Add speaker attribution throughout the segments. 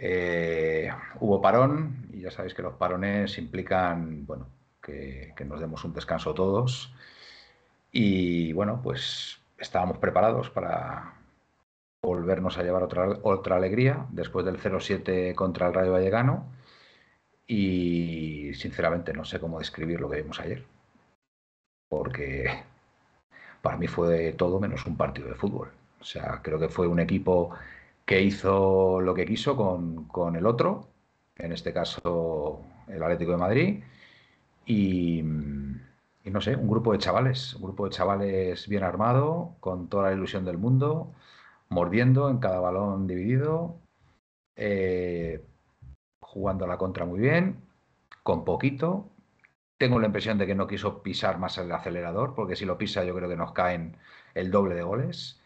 Speaker 1: eh, hubo parón y ya sabéis que los parones implican, bueno, que, nos demos un descanso todos. Y bueno, pues estábamos preparados para volvernos a llevar otra, otra alegría después del 0-7 contra el Rayo Vallecano. Y sinceramente no sé cómo describir lo que vimos ayer. Porque para mí fue todo menos un partido de fútbol. O sea, creo que fue un equipo que hizo lo que quiso con, con el otro, en este caso el Atlético de Madrid, y, no sé, un grupo de chavales, un grupo de chavales bien armado, con toda la ilusión del mundo, mordiendo en cada balón dividido, eh, jugando a la contra muy bien, con poquito, tengo la impresión de que no quiso pisar más el acelerador, porque si lo pisa yo creo que nos caen el doble de goles.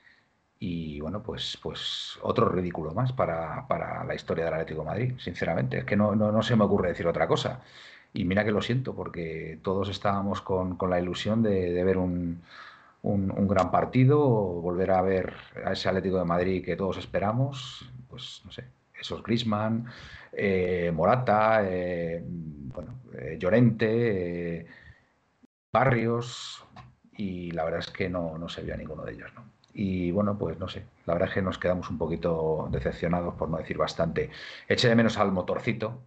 Speaker 1: Y bueno, pues, pues otro ridículo más para, para la historia del Atlético de Madrid, sinceramente. Es que no, no, se me ocurre decir otra cosa. Y mira que lo siento, porque todos estábamos con, con la ilusión de, de ver un, un, un, gran partido, volver a ver a ese Atlético de Madrid que todos esperamos, pues no sé, esos Grisman, eh, Morata, eh, bueno, eh, Llorente, eh, Barrios, y la verdad es que no, no se vio a ninguno de ellos, ¿no? Y bueno, pues no sé, la verdad es que nos quedamos un poquito decepcionados, por no decir bastante. Eché de menos al motorcito,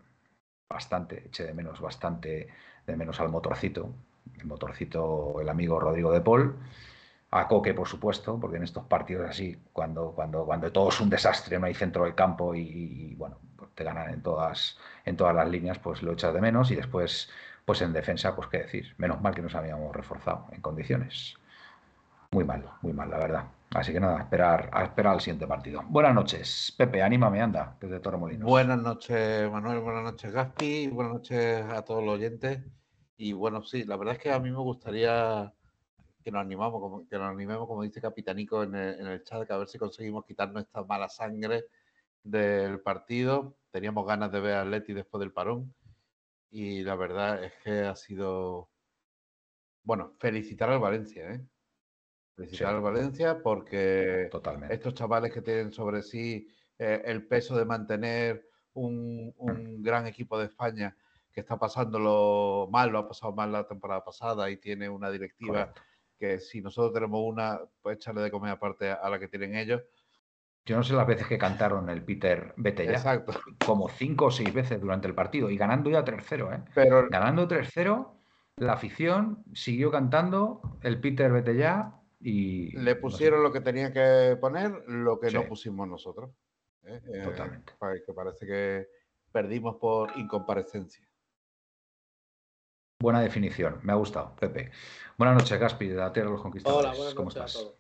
Speaker 1: bastante, eché de menos bastante de menos al motorcito, el motorcito, el amigo Rodrigo de Paul, a Coque, por supuesto, porque en estos partidos así, cuando, cuando, cuando todo es un desastre, no hay centro del campo y, y bueno, pues te ganan en todas, en todas las líneas, pues lo echas de menos y después, pues en defensa, pues qué decir, menos mal que nos habíamos reforzado en condiciones. Muy mal, muy mal, la verdad. Así que nada, a esperar, a esperar al siguiente partido. Buenas noches, Pepe, anímame, anda, desde Torremolinos.
Speaker 2: Buenas noches, Manuel, buenas noches, Gaspi, buenas noches a todos los oyentes. Y bueno, sí, la verdad es que a mí me gustaría que nos animamos, que nos animemos, como dice Capitanico en el, en el chat, que a ver si conseguimos quitarnos esta mala sangre del partido. Teníamos ganas de ver a Atleti después del parón. Y la verdad es que ha sido. Bueno, felicitar al Valencia, ¿eh? Felicitar sí. al Valencia porque
Speaker 1: Totalmente.
Speaker 2: estos chavales que tienen sobre sí eh, el peso de mantener un, un, gran equipo de España que está pasándolo mal, lo ha pasado mal la temporada pasada y tiene una directiva Correcto. que si nosotros tenemos una, pues echarle de comer aparte a la que tienen ellos.
Speaker 1: Yo no sé las veces que cantaron el Peter Vete ya.
Speaker 2: Exacto.
Speaker 1: Como cinco o seis veces durante el partido y ganando ya 3-0, ¿eh?
Speaker 2: Pero...
Speaker 1: Ganando 3-0, la afición siguió cantando el Peter Vete ya y...
Speaker 2: Le pusieron no sé. lo que tenía que poner, lo que sí. no pusimos nosotros.
Speaker 1: ¿eh? Totalmente.
Speaker 2: Eh, que parece que perdimos por incomparecencia.
Speaker 1: Buena definición, me ha gustado, Pepe. Buenas noches, Gaspi, de la Tierra de los Conquistadores.
Speaker 3: Hola, buenas
Speaker 1: ¿Cómo
Speaker 3: noches
Speaker 1: estás?
Speaker 3: a todos.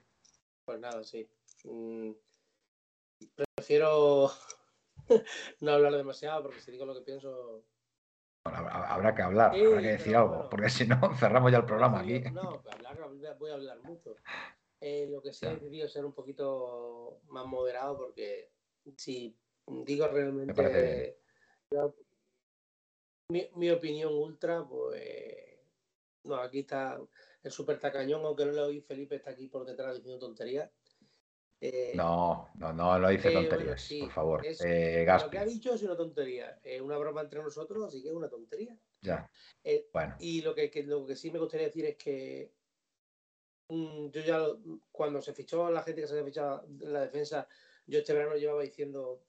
Speaker 3: Pues nada, sí. Mm, prefiero no hablar demasiado porque si digo lo que pienso.
Speaker 1: Bueno, habrá que hablar, sí, habrá que decir algo, porque si no cerramos ya el programa aquí.
Speaker 3: No, hablar, voy a hablar mucho. Eh, lo que sí he decidido ser un poquito más moderado porque si digo realmente mi, mi, opinión ultra, pues no, aquí está el super tacañón, aunque no lo oí, Felipe está aquí por detrás diciendo tonterías.
Speaker 1: Eh, no, no, no lo dice tonterías, eh, bueno, sí, por favor.
Speaker 3: Es,
Speaker 1: eh,
Speaker 3: lo que ha dicho es una tontería, es una broma entre nosotros, así que es una tontería.
Speaker 1: Ya.
Speaker 3: Eh,
Speaker 1: bueno.
Speaker 3: Y lo que, que, lo que sí me gustaría decir es que mmm, yo ya cuando se fichó la gente que se había fichado en la defensa, yo este verano llevaba diciendo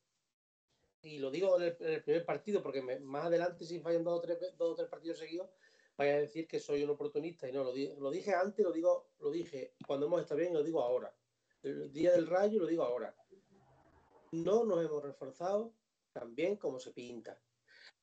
Speaker 3: y lo digo en el, primer partido, porque más adelante, si fallan dos o, tres, dos o tres partidos seguidos, vaya a decir que soy un oportunista. Y no, lo, lo dije antes, lo digo, lo dije cuando hemos estado bien y lo digo ahora. El día del rayo lo digo ahora. No nos hemos reforzado tan bien como se pinta.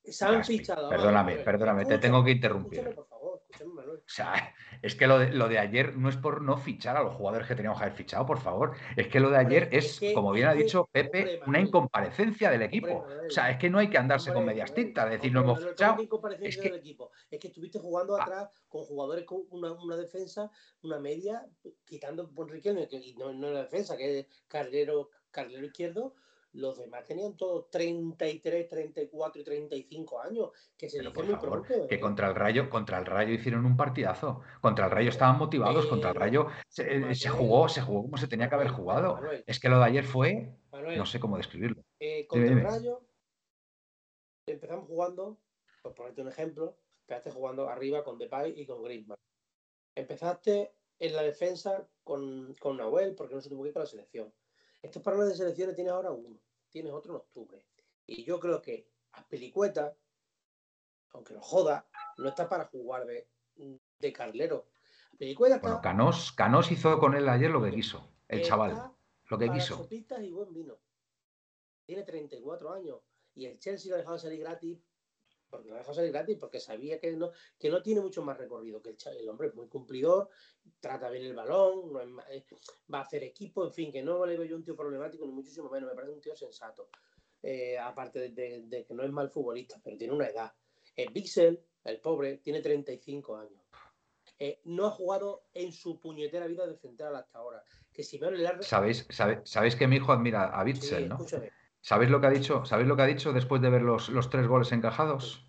Speaker 1: Se han fichado. Perdóname, perdóname, te tengo que interrumpir. Por favor, o sea, es que lo de, lo de, ayer no es por no fichar a los jugadores que teníamos que haber fichado, por favor. Es que lo de ayer es, como bien ha dicho Pepe, una incomparecencia del equipo. o sea, es que no hay que andarse con medias tintas, decir, no hemos fichado.
Speaker 3: Es que... equipo. es que estuviste jugando ah. atrás con jugadores con una, defensa, una media, quitando por Riquelme, que no, no la defensa, que es Carrero, Carrero izquierdo, los demás tenían todos 33, 34 y 35 años, que se
Speaker 1: dice muy pronto. Que ¿eh? contra el Rayo, contra el Rayo hicieron un partidazo. Contra el Rayo estaban motivados, contra el Rayo se, jugó, se jugó como se tenía que haber jugado. es que lo de ayer fue, no sé cómo describirlo.
Speaker 3: Eh, contra el Rayo empezamos jugando, por ponerte un ejemplo, empezaste jugando arriba con Depay y con Griezmann. Empezaste en la defensa con, con Nahuel porque no se tuvo que ir con la selección estos parones de selecciones tienes ahora uno, tienes otro en octubre. Y yo creo que a Pelicueta, aunque lo joda, no está para jugar de, de carlero.
Speaker 1: Pelicueta bueno, Canos, Canos hizo con él ayer lo que quiso, el chaval. Lo que quiso.
Speaker 3: y buen vino. Tiene 34 años y el Chelsea lo ha dejado salir gratis porque lo dejó salir gratis, porque sabía que no, que no tiene mucho más recorrido, que el, hombre es muy cumplidor, trata bien el balón, eh, va a hacer equipo, en fin, que no le veo yo un tío problemático, ni muchísimo menos, me parece un tío sensato. Eh, aparte de, que no es mal futbolista, pero tiene una edad. El Bixel, el pobre, tiene 35 años. Eh, no ha jugado en su puñetera vida de central hasta ahora. Que si
Speaker 1: le ¿Sabéis, sabéis que mi hijo admira a Bixel, ¿no? ¿Sabéis lo que ha dicho? ¿Sabéis lo que ha dicho después de ver los, tres goles encajados?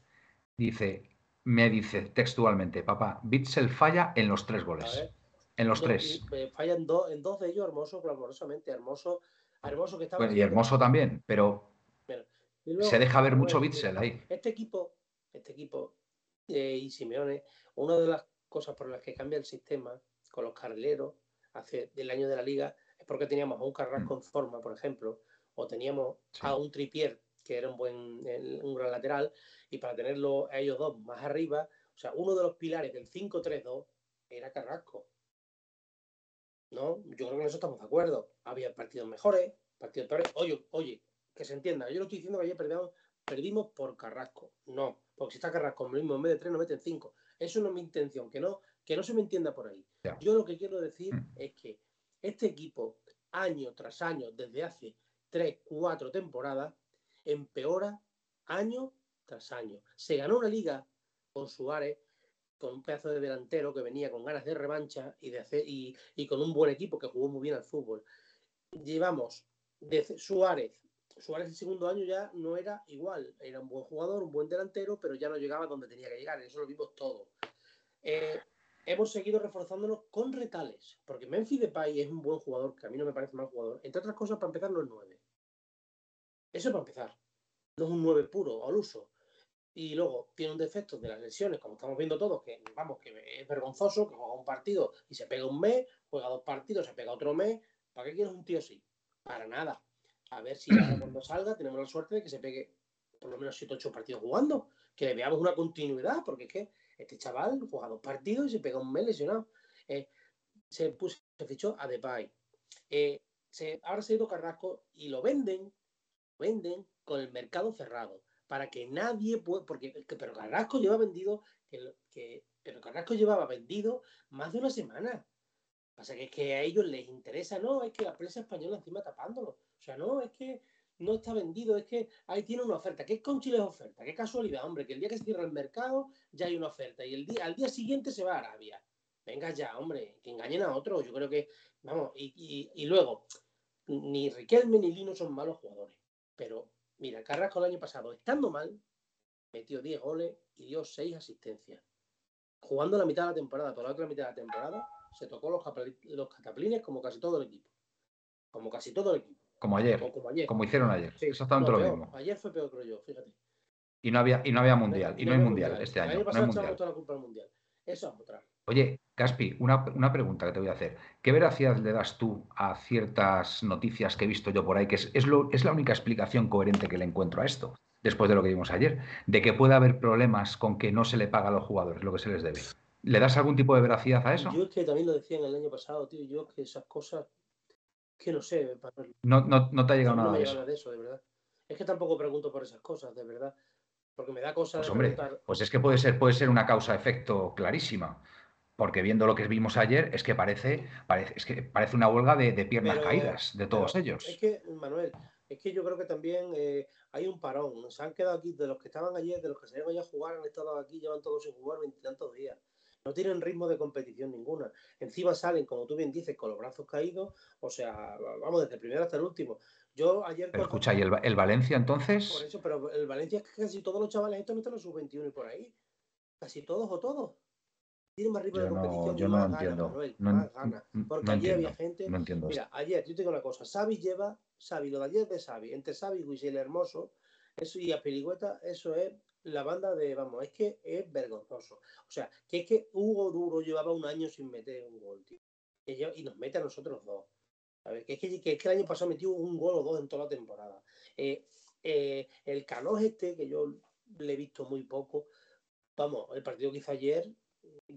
Speaker 1: Dice, me dice textualmente, papá, Bitzel falla en los tres goles. En los tres.
Speaker 3: Eh, falla en, dos de ellos, hermoso, clamorosamente, hermoso, hermoso que estaba.
Speaker 1: y hermoso también, pero se deja ver mucho Bitzel ahí.
Speaker 3: Este equipo, este equipo eh, y Simeone, una de las cosas por las que cambia el sistema con los carrileros hace del año de la liga es porque teníamos a un Carrasco mm. en forma, por ejemplo, o teníamos a un Tripier, que era un buen un gran lateral, y para tenerlo a ellos dos más arriba, o sea, uno de los pilares del 5-3-2 era Carrasco. ¿No? Yo creo que en eso estamos de acuerdo. Había partidos mejores, partidos peores. Oye, oye, que se entienda, yo no estoy diciendo que ayer perdimos, perdimos por Carrasco. No, porque si está Carrasco mismo, en vez de tres, nos meten cinco. Eso no es mi intención, que no, que no se me entienda por ahí. Yo lo que quiero decir mm. es que este equipo, año tras año, desde hace tres, cuatro temporadas, empeora año tras año. Se ganó una liga con Suárez, con un pedazo de delantero que venía con ganas de revancha y, de hacer, y, con un buen equipo que jugó muy bien al fútbol. Llevamos Suárez. Suárez el segundo año ya no era igual. Era un buen jugador, un buen delantero, pero ya no llegaba donde tenía que llegar. Eso lo vimos todo. Eh, hemos seguido reforzándonos con retales, porque Memphis Depay es un buen jugador, que a mí no me parece mal jugador. Entre otras cosas, para empezar, no es 9. Eso para empezar. No es un 9 puro al uso. Y luego tiene un defecto de las lesiones, como estamos viendo todos, que vamos, que es vergonzoso, que juega un partido y se pega un mes, juega dos partidos, se pega otro mes. ¿Para qué quieres un tío así? Para nada. A ver si cuando salga tenemos la suerte de que se pegue por lo menos 7 o 8 partidos jugando, que le veamos una continuidad, porque es que este chaval juega dos partidos y se pega un mes lesionado. Eh, se, puso, se fichó a Depay. Eh, se, ahora se ha ido Carrasco y lo venden, venden con el mercado cerrado para que nadie pueda, porque pero Carrasco lleva vendido, que, pero Carrasco llevaba vendido más de una semana. Pasa que es que a ellos les interesa, no, es que la prensa española encima tapándolo. O sea, no, es que no está vendido, es que ahí tiene una oferta. ¿Qué es con Chile es oferta? Qué casualidad, hombre, que el día que se cierra el mercado ya hay una oferta y el día, al día siguiente se va a Arabia. Venga ya, hombre, que engañen a otro. Yo creo que, vamos, y, luego, ni Riquelme ni Lino son malos jugadores. Pero, mira, Carrasco el año pasado, estando mal, metió 10 goles y dio 6 asistencias. Jugando la mitad de la temporada, por la otra mitad de la temporada, se tocó los cataplines como casi todo el equipo. Como casi todo el equipo.
Speaker 1: Como ayer. como, hicieron ayer. Exactamente lo mismo.
Speaker 3: Ayer fue peor, creo yo, fíjate.
Speaker 1: Y no había, y no había mundial. Y no hay mundial este año.
Speaker 3: No hay mundial. la culpa mundial. Eso es otra.
Speaker 1: Oye, Caspi, una, una, pregunta que te voy a hacer. ¿Qué veracidad le das tú a ciertas noticias que he visto yo por ahí? Que es, es, lo, es la única explicación coherente que le encuentro a esto, después de lo que vimos ayer, de que puede haber problemas con que no se le paga a los jugadores lo que se les debe. ¿Le das algún tipo de veracidad a eso?
Speaker 3: Yo es que también lo decía en el año pasado, tío, yo que esas cosas, que no sé.
Speaker 1: No, no, no te ha llegado
Speaker 3: no,
Speaker 1: nada,
Speaker 3: no me
Speaker 1: de,
Speaker 3: llega
Speaker 1: eso.
Speaker 3: nada de eso, de verdad. Es que tampoco pregunto por esas cosas, de verdad. Porque me da cosas
Speaker 1: Pues
Speaker 3: de
Speaker 1: hombre,
Speaker 3: preguntar.
Speaker 1: pues es que puede ser, puede ser una causa-efecto clarísima. Porque viendo lo que vimos ayer, es que parece, parece, es que parece una huelga de, de piernas
Speaker 3: Pero-
Speaker 1: caídas de todos ellos.
Speaker 3: Es que, Manuel, es que yo creo que también eh, hay un parón. Se han quedado aquí, de los que estaban ayer, de los que salieron ya a jugar, han estado aquí, llevan todos sin jugar veintitantos días. No tienen ritmo de competición ninguna. Encima salen, como tú bien dices, con los brazos caídos. O sea, vamos, desde el primero hasta el último. Yo ayer.
Speaker 1: Pero escucha, ¿y el, el Valencia
Speaker 3: Por
Speaker 1: entonces?
Speaker 3: eso, pero el Valencia es que casi todos los chavales estos no están en sus 21 y por ahí. Casi todos o todos. Tienen más ritmo
Speaker 1: Yo
Speaker 3: de
Speaker 1: no,
Speaker 3: competición
Speaker 1: yo no
Speaker 3: más
Speaker 1: entiendo.
Speaker 3: Manuel,
Speaker 1: No,
Speaker 3: más ganas.
Speaker 1: no-
Speaker 3: Porque
Speaker 1: no
Speaker 3: ayer
Speaker 1: entiendo.
Speaker 3: había gente.
Speaker 1: No entiendo
Speaker 3: Mira, ayer, yo te digo una cosa, Xavi lleva, Xavi, lo de ayer de Xavi, entre Xavi y el Hermoso, eso y a Peligüeta, eso es la banda de, vamos, es que es vergonzoso. O sea, que es que Hugo Duro llevaba un año sin meter un gol, tío. Y, nos mete a nosotros dos. A ver, que es que, que es que el año pasado metió un gol o dos en toda la temporada. Eh, eh, el Canós este, que yo le he visto muy poco, vamos, el partido que hizo ayer,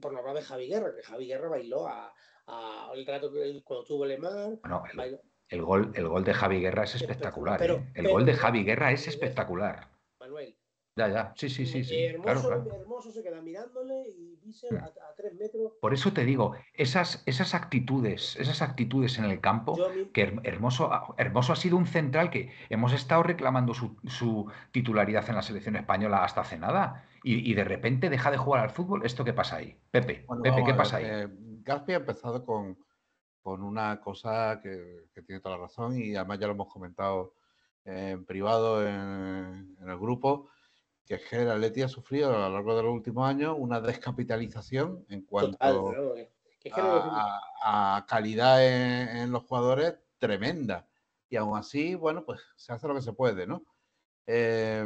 Speaker 3: por no hablar de Javi Guerra, que Javi Guerra bailó a, a- el rato que cuando tuvo Lemar,
Speaker 1: Bueno, el,
Speaker 3: bailó.
Speaker 1: el gol, el gol de Javi Guerra es espectacular.
Speaker 3: Pero-
Speaker 1: ¿eh? El
Speaker 3: pero-
Speaker 1: gol de Javi Guerra es espectacular.
Speaker 3: Manuel.
Speaker 1: Ya, ya. Sí, sí, sí, sí.
Speaker 3: hermoso,
Speaker 1: Claro, claro.
Speaker 3: hermoso se queda mirándole y Bissell a, a tres metros.
Speaker 1: Por eso te digo, esas, esas actitudes, esas actitudes en el campo,
Speaker 3: Yo
Speaker 1: que Her- Hermoso, Hermoso ha sido un central que hemos estado reclamando su, su titularidad en la selección española hasta hace nada. Y, y de repente deja de jugar al fútbol. ¿Esto qué pasa ahí? Pepe,
Speaker 2: Bueno,
Speaker 1: Pepe, ¿qué pasa
Speaker 2: ver,
Speaker 1: ahí?
Speaker 2: eh, Gaspi ha empezado con, con una cosa que, que tiene toda la razón y además ya lo hemos comentado en privado en, en el grupo, que es que el Atleti ha sufrido a lo largo de los últimos años una descapitalización en cuanto
Speaker 3: Total, es que no
Speaker 2: a, calidad en, en los jugadores tremenda. Y aún así, bueno, pues se hace lo que se puede, ¿no? Eh,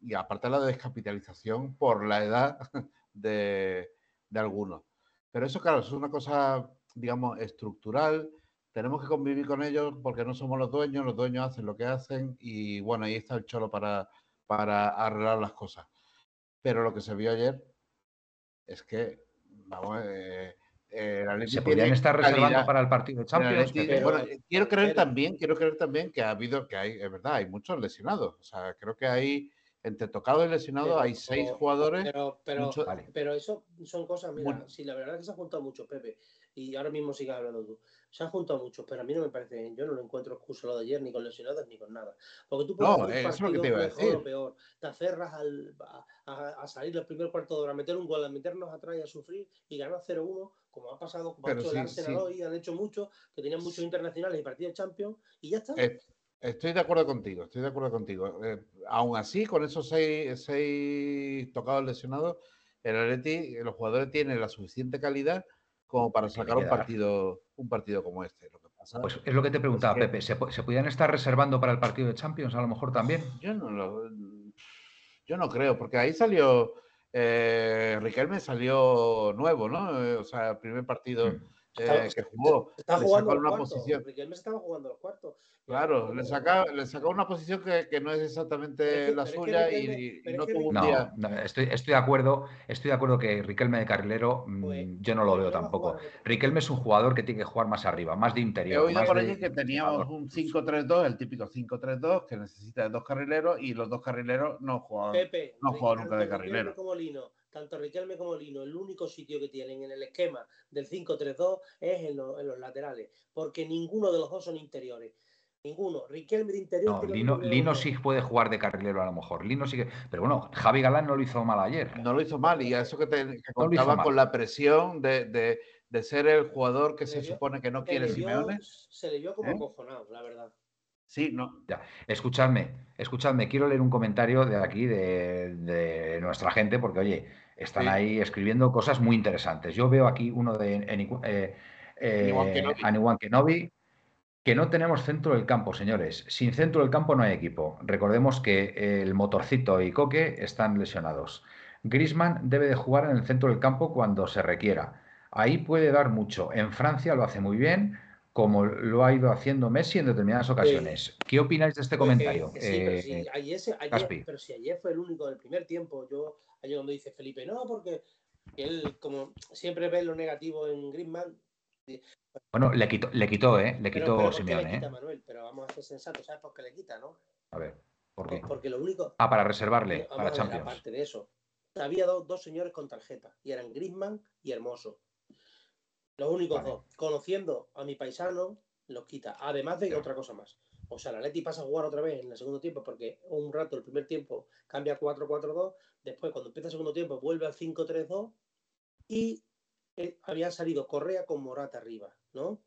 Speaker 2: y aparte la descapitalización por la edad de, de algunos. Pero eso, claro, es una cosa, digamos, estructural. Tenemos que convivir con ellos porque no somos los dueños, los dueños hacen lo que hacen y bueno, ahí está el cholo para, para arreglar las cosas. Pero lo que se vio ayer es que, vamos, eh, eh, Atleti
Speaker 1: ¿Se podrían estar reservando
Speaker 2: calidad.
Speaker 1: para el partido
Speaker 2: El
Speaker 1: Champions?
Speaker 2: Bueno,
Speaker 3: Pero-
Speaker 2: eh, quiero creer
Speaker 3: pero-
Speaker 2: también, quiero creer también que ha habido, que hay, es verdad, hay muchos lesionados. O sea, creo que hay, entre tocados y lesionados,
Speaker 3: Pero-
Speaker 2: hay seis jugadores.
Speaker 3: Pero, pero,
Speaker 2: mucho-
Speaker 1: Vale.
Speaker 3: pero eso son cosas, mira,
Speaker 2: Muy-
Speaker 3: sí, la verdad es que se han juntado muchos, Pepe, y ahora mismo sigues hablando tú. Se han juntado muchos, pero a mí no me parece, yo no lo encuentro excusa lo de ayer, ni con lesionados, ni con nada. Porque tú puedes
Speaker 2: No,
Speaker 3: hacer un
Speaker 2: es lo que te iba a
Speaker 3: mejor
Speaker 2: decir.
Speaker 3: o peor, te aferras al, a, a- a salir el primer cuarto de hora, a meter un gol, a meternos atrás y a sufrir y ganar 0-1, como ha pasado, como ha hecho el
Speaker 2: sí,
Speaker 3: Arsenal
Speaker 2: sí.
Speaker 3: hoy, han hecho muchos, que tenían muchos internacionales y partidos Champions, y ya está.
Speaker 2: Eh, Estoy de acuerdo contigo, estoy de acuerdo contigo. Eh, aún así, con esos seis, seis tocados lesionados, el Atleti, los jugadores tienen la suficiente calidad como para sacar un partido, un partido como este. Lo que pasa
Speaker 1: Pues es lo que te preguntaba,
Speaker 2: que-
Speaker 1: Pepe. ¿Se, ¿Se podían estar reservando para el partido de Champions a lo mejor también?
Speaker 2: Yo no lo, yo no creo, porque ahí salió eh, Riquelme salió nuevo, ¿no? Eh, o sea, el primer partido
Speaker 1: Mm.
Speaker 2: Eh, que jugó,
Speaker 3: Está
Speaker 2: le
Speaker 3: jugando
Speaker 2: una
Speaker 3: cuartos.
Speaker 2: posición.
Speaker 3: Riquelme estaba jugando los cuartos.
Speaker 2: Claro, le saca, le sacó una posición que, que no es exactamente
Speaker 3: Pero es que-
Speaker 2: la
Speaker 3: pero es que
Speaker 2: suya y-
Speaker 3: Riquelme-
Speaker 2: y,
Speaker 3: es
Speaker 2: no tuvo un
Speaker 1: No,
Speaker 2: día.
Speaker 1: no, estoy, estoy de acuerdo, estoy de acuerdo que Riquelme de carrilero mm,
Speaker 3: Pues,
Speaker 1: yo no lo veo tampoco. Riquelme es un jugador que tiene que jugar más arriba, más de
Speaker 2: He
Speaker 1: interior.
Speaker 2: oído
Speaker 1: más
Speaker 2: por allí que teníamos un 5-3-2, el típico 5-3-2, que necesita de dos carrileros y los dos carrileros no juegan.
Speaker 3: Pepe,
Speaker 2: no
Speaker 3: tanto
Speaker 2: nunca de carrilero.
Speaker 3: Como Lino, tanto Riquelme como Lino, el único sitio que tienen en el esquema del 5-3-2 es en, lo- en los laterales, porque ninguno de los dos son interiores. Ninguno. Riquelme de interior.
Speaker 1: No, Lino, sí puede jugar de carrilero a lo mejor. Lino sí que. Pero bueno, Javi Galán no lo hizo mal ayer.
Speaker 2: No lo hizo mal y a eso que, te, que contaba con la presión de, de- de ser el jugador que
Speaker 3: Se
Speaker 2: supone que no quiere
Speaker 3: vio-
Speaker 2: Simeone.
Speaker 3: Se le vio como
Speaker 2: ¿Eh?
Speaker 3: acojonado, la verdad.
Speaker 2: Sí, no.
Speaker 1: Ya. Escuchadme, escuchadme, quiero leer un comentario de aquí, de, de nuestra gente, porque oye, están
Speaker 2: Sí.
Speaker 1: ahí escribiendo cosas muy interesantes. Yo veo aquí uno de eh, eh,
Speaker 2: Aniwan Kenobi.
Speaker 1: Aniwan Kenobi, que no tenemos centro del campo, señores. Sin centro del campo no hay equipo. Recordemos que el motorcito y Coque están lesionados. Grisman debe de jugar en el centro del campo cuando se requiera. ahí puede dar mucho. En Francia lo hace muy bien, como lo ha ido haciendo Messi en determinadas ocasiones. ¿Qué opináis de este
Speaker 3: Pues
Speaker 1: comentario?
Speaker 3: sí, pero,
Speaker 1: Eh,
Speaker 3: si ayer, pero si ayer fue el único del primer tiempo, yo ayer cuando dice Felipe, no, porque él como siempre ve lo negativo en Griezmann,
Speaker 1: bueno, le quitó, le quitó, ¿eh? Le quitó
Speaker 3: pero ¿por qué
Speaker 1: Simeone,
Speaker 3: le quita,
Speaker 1: ¿eh?
Speaker 3: Manuel? Pero vamos a ser sensatos, ¿sabes por qué le quita, no?
Speaker 1: A ver, ¿por qué?
Speaker 3: Porque lo único,
Speaker 1: Ah, para reservarle, para
Speaker 3: ver,
Speaker 1: Champions.
Speaker 3: aparte de eso, había dos, dos señores con tarjeta y eran Griezmann y Hermoso. Los únicos
Speaker 1: Vale.
Speaker 3: dos. Conociendo a mi paisano, los quita. Además de otra cosa más. O sea, la Leti pasa a jugar otra vez en el segundo tiempo porque un rato el primer tiempo cambia a 4-4-2. Después, cuando empieza el segundo tiempo, vuelve al 5-3-2 y eh, había salido Correa con Morata arriba, ¿no?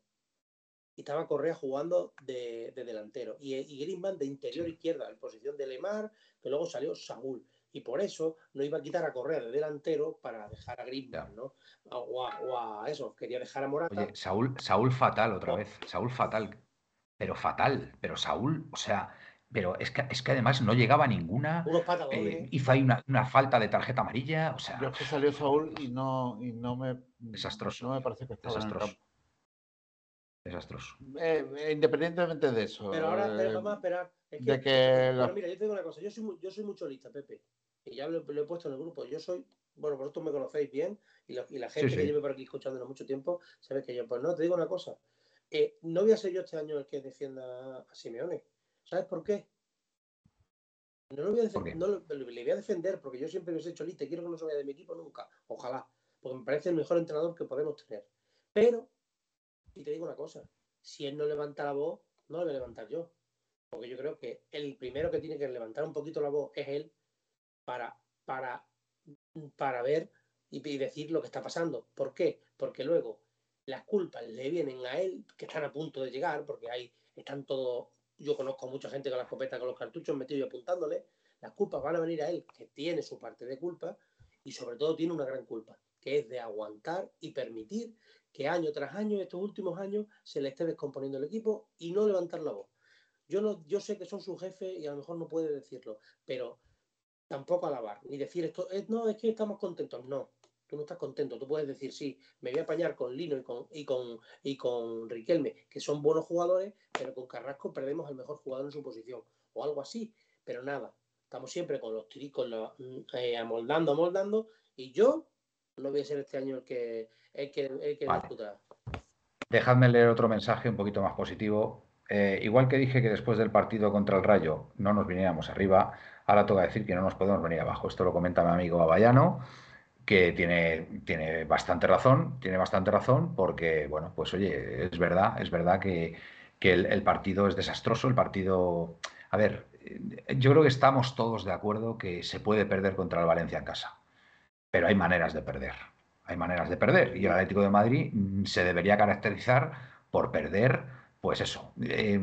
Speaker 3: Y estaba Correa jugando de, de delantero. Y, y Griezmann de interior
Speaker 1: Sí.
Speaker 3: izquierda, en posición de Lemar, que luego salió Saúl. Y por eso no iba a quitar a Correa de delantero para dejar a Griezmann. ¿no? O a, o a eso, quería dejar a Morata.
Speaker 1: Oye, Saúl, Saúl fatal otra
Speaker 3: No.
Speaker 1: vez. Saúl fatal. Pero fatal. Pero Saúl, o sea, pero es que, es que además no llegaba ninguna.
Speaker 3: unos
Speaker 1: eh, hizo ahí una, una falta de tarjeta amarilla. O sea,
Speaker 4: Yo es que salió Saúl y no, y no me.
Speaker 1: Desastroso.
Speaker 4: No me parece que estaba en el
Speaker 1: desastroso.
Speaker 4: campo.
Speaker 1: Desastroso.
Speaker 4: Eh, independientemente de eso.
Speaker 3: Pero ahora
Speaker 4: eh,
Speaker 3: pero vamos a esperar. Es que,
Speaker 4: de que la-
Speaker 3: mira, yo te digo una cosa, yo soy, yo soy mucho lista, Pepe. Y ya lo, lo he puesto en el grupo. Yo soy, bueno, vosotros me conocéis bien y, la- y la gente
Speaker 1: sí.
Speaker 3: que lleve por aquí escuchándonos mucho tiempo sabe que yo, pues no, te digo una cosa. eh, no voy a ser yo este año el que defienda a Simeone. ¿Sabes por qué? No lo voy a defender, no lo- le voy a defender porque yo siempre os he hecho lista y quiero que no se vaya de mi equipo nunca. Ojalá. Porque me parece el mejor entrenador que podemos tener. Pero, y te digo una cosa, si él no levanta la voz, no la voy a levantar yo. Porque yo creo que el primero que tiene que levantar un poquito la voz es él para, para, para ver y, decir lo que está pasando. ¿Por qué? Porque luego las culpas le vienen a él, que están a punto de llegar, porque ahí están todos, yo conozco mucha gente con la escopeta, con los cartuchos metidos y apuntándole, las culpas van a venir a él, que tiene su parte de culpa y sobre todo tiene una gran culpa, que es de aguantar y permitir que año tras año, estos últimos años, se le esté descomponiendo el equipo y no levantar la voz. Yo, no, yo sé que son su jefe y a lo mejor no puede decirlo, pero tampoco alabar, ni decir esto, es, no, es que estamos contentos. No, tú no estás contento. Tú puedes decir, sí, me voy a apañar con Lino y con, y con, y con Riquelme, que son buenos jugadores, pero con Carrasco perdemos al mejor jugador en su posición, o algo así. Pero nada, estamos siempre con los tiricos eh, amoldando, amoldando, y yo no voy a ser este año el que, el que, el que
Speaker 1: Vale. Dejadme leer otro mensaje un poquito más positivo. Eh, igual que dije que después del partido contra el Rayo no nos viniéramos arriba, ahora toca decir que no nos podemos venir abajo. Esto lo comenta mi amigo Avallano, que tiene, tiene bastante razón, tiene bastante razón, porque, bueno, pues oye, es verdad, es verdad que, que el, partido es desastroso, el partido. A ver, yo creo que estamos todos de acuerdo que se puede perder contra el Valencia en casa, pero hay maneras de perder. Hay maneras de perder. Y el Atlético de Madrid mm, se debería caracterizar por perder, pues eso, eh,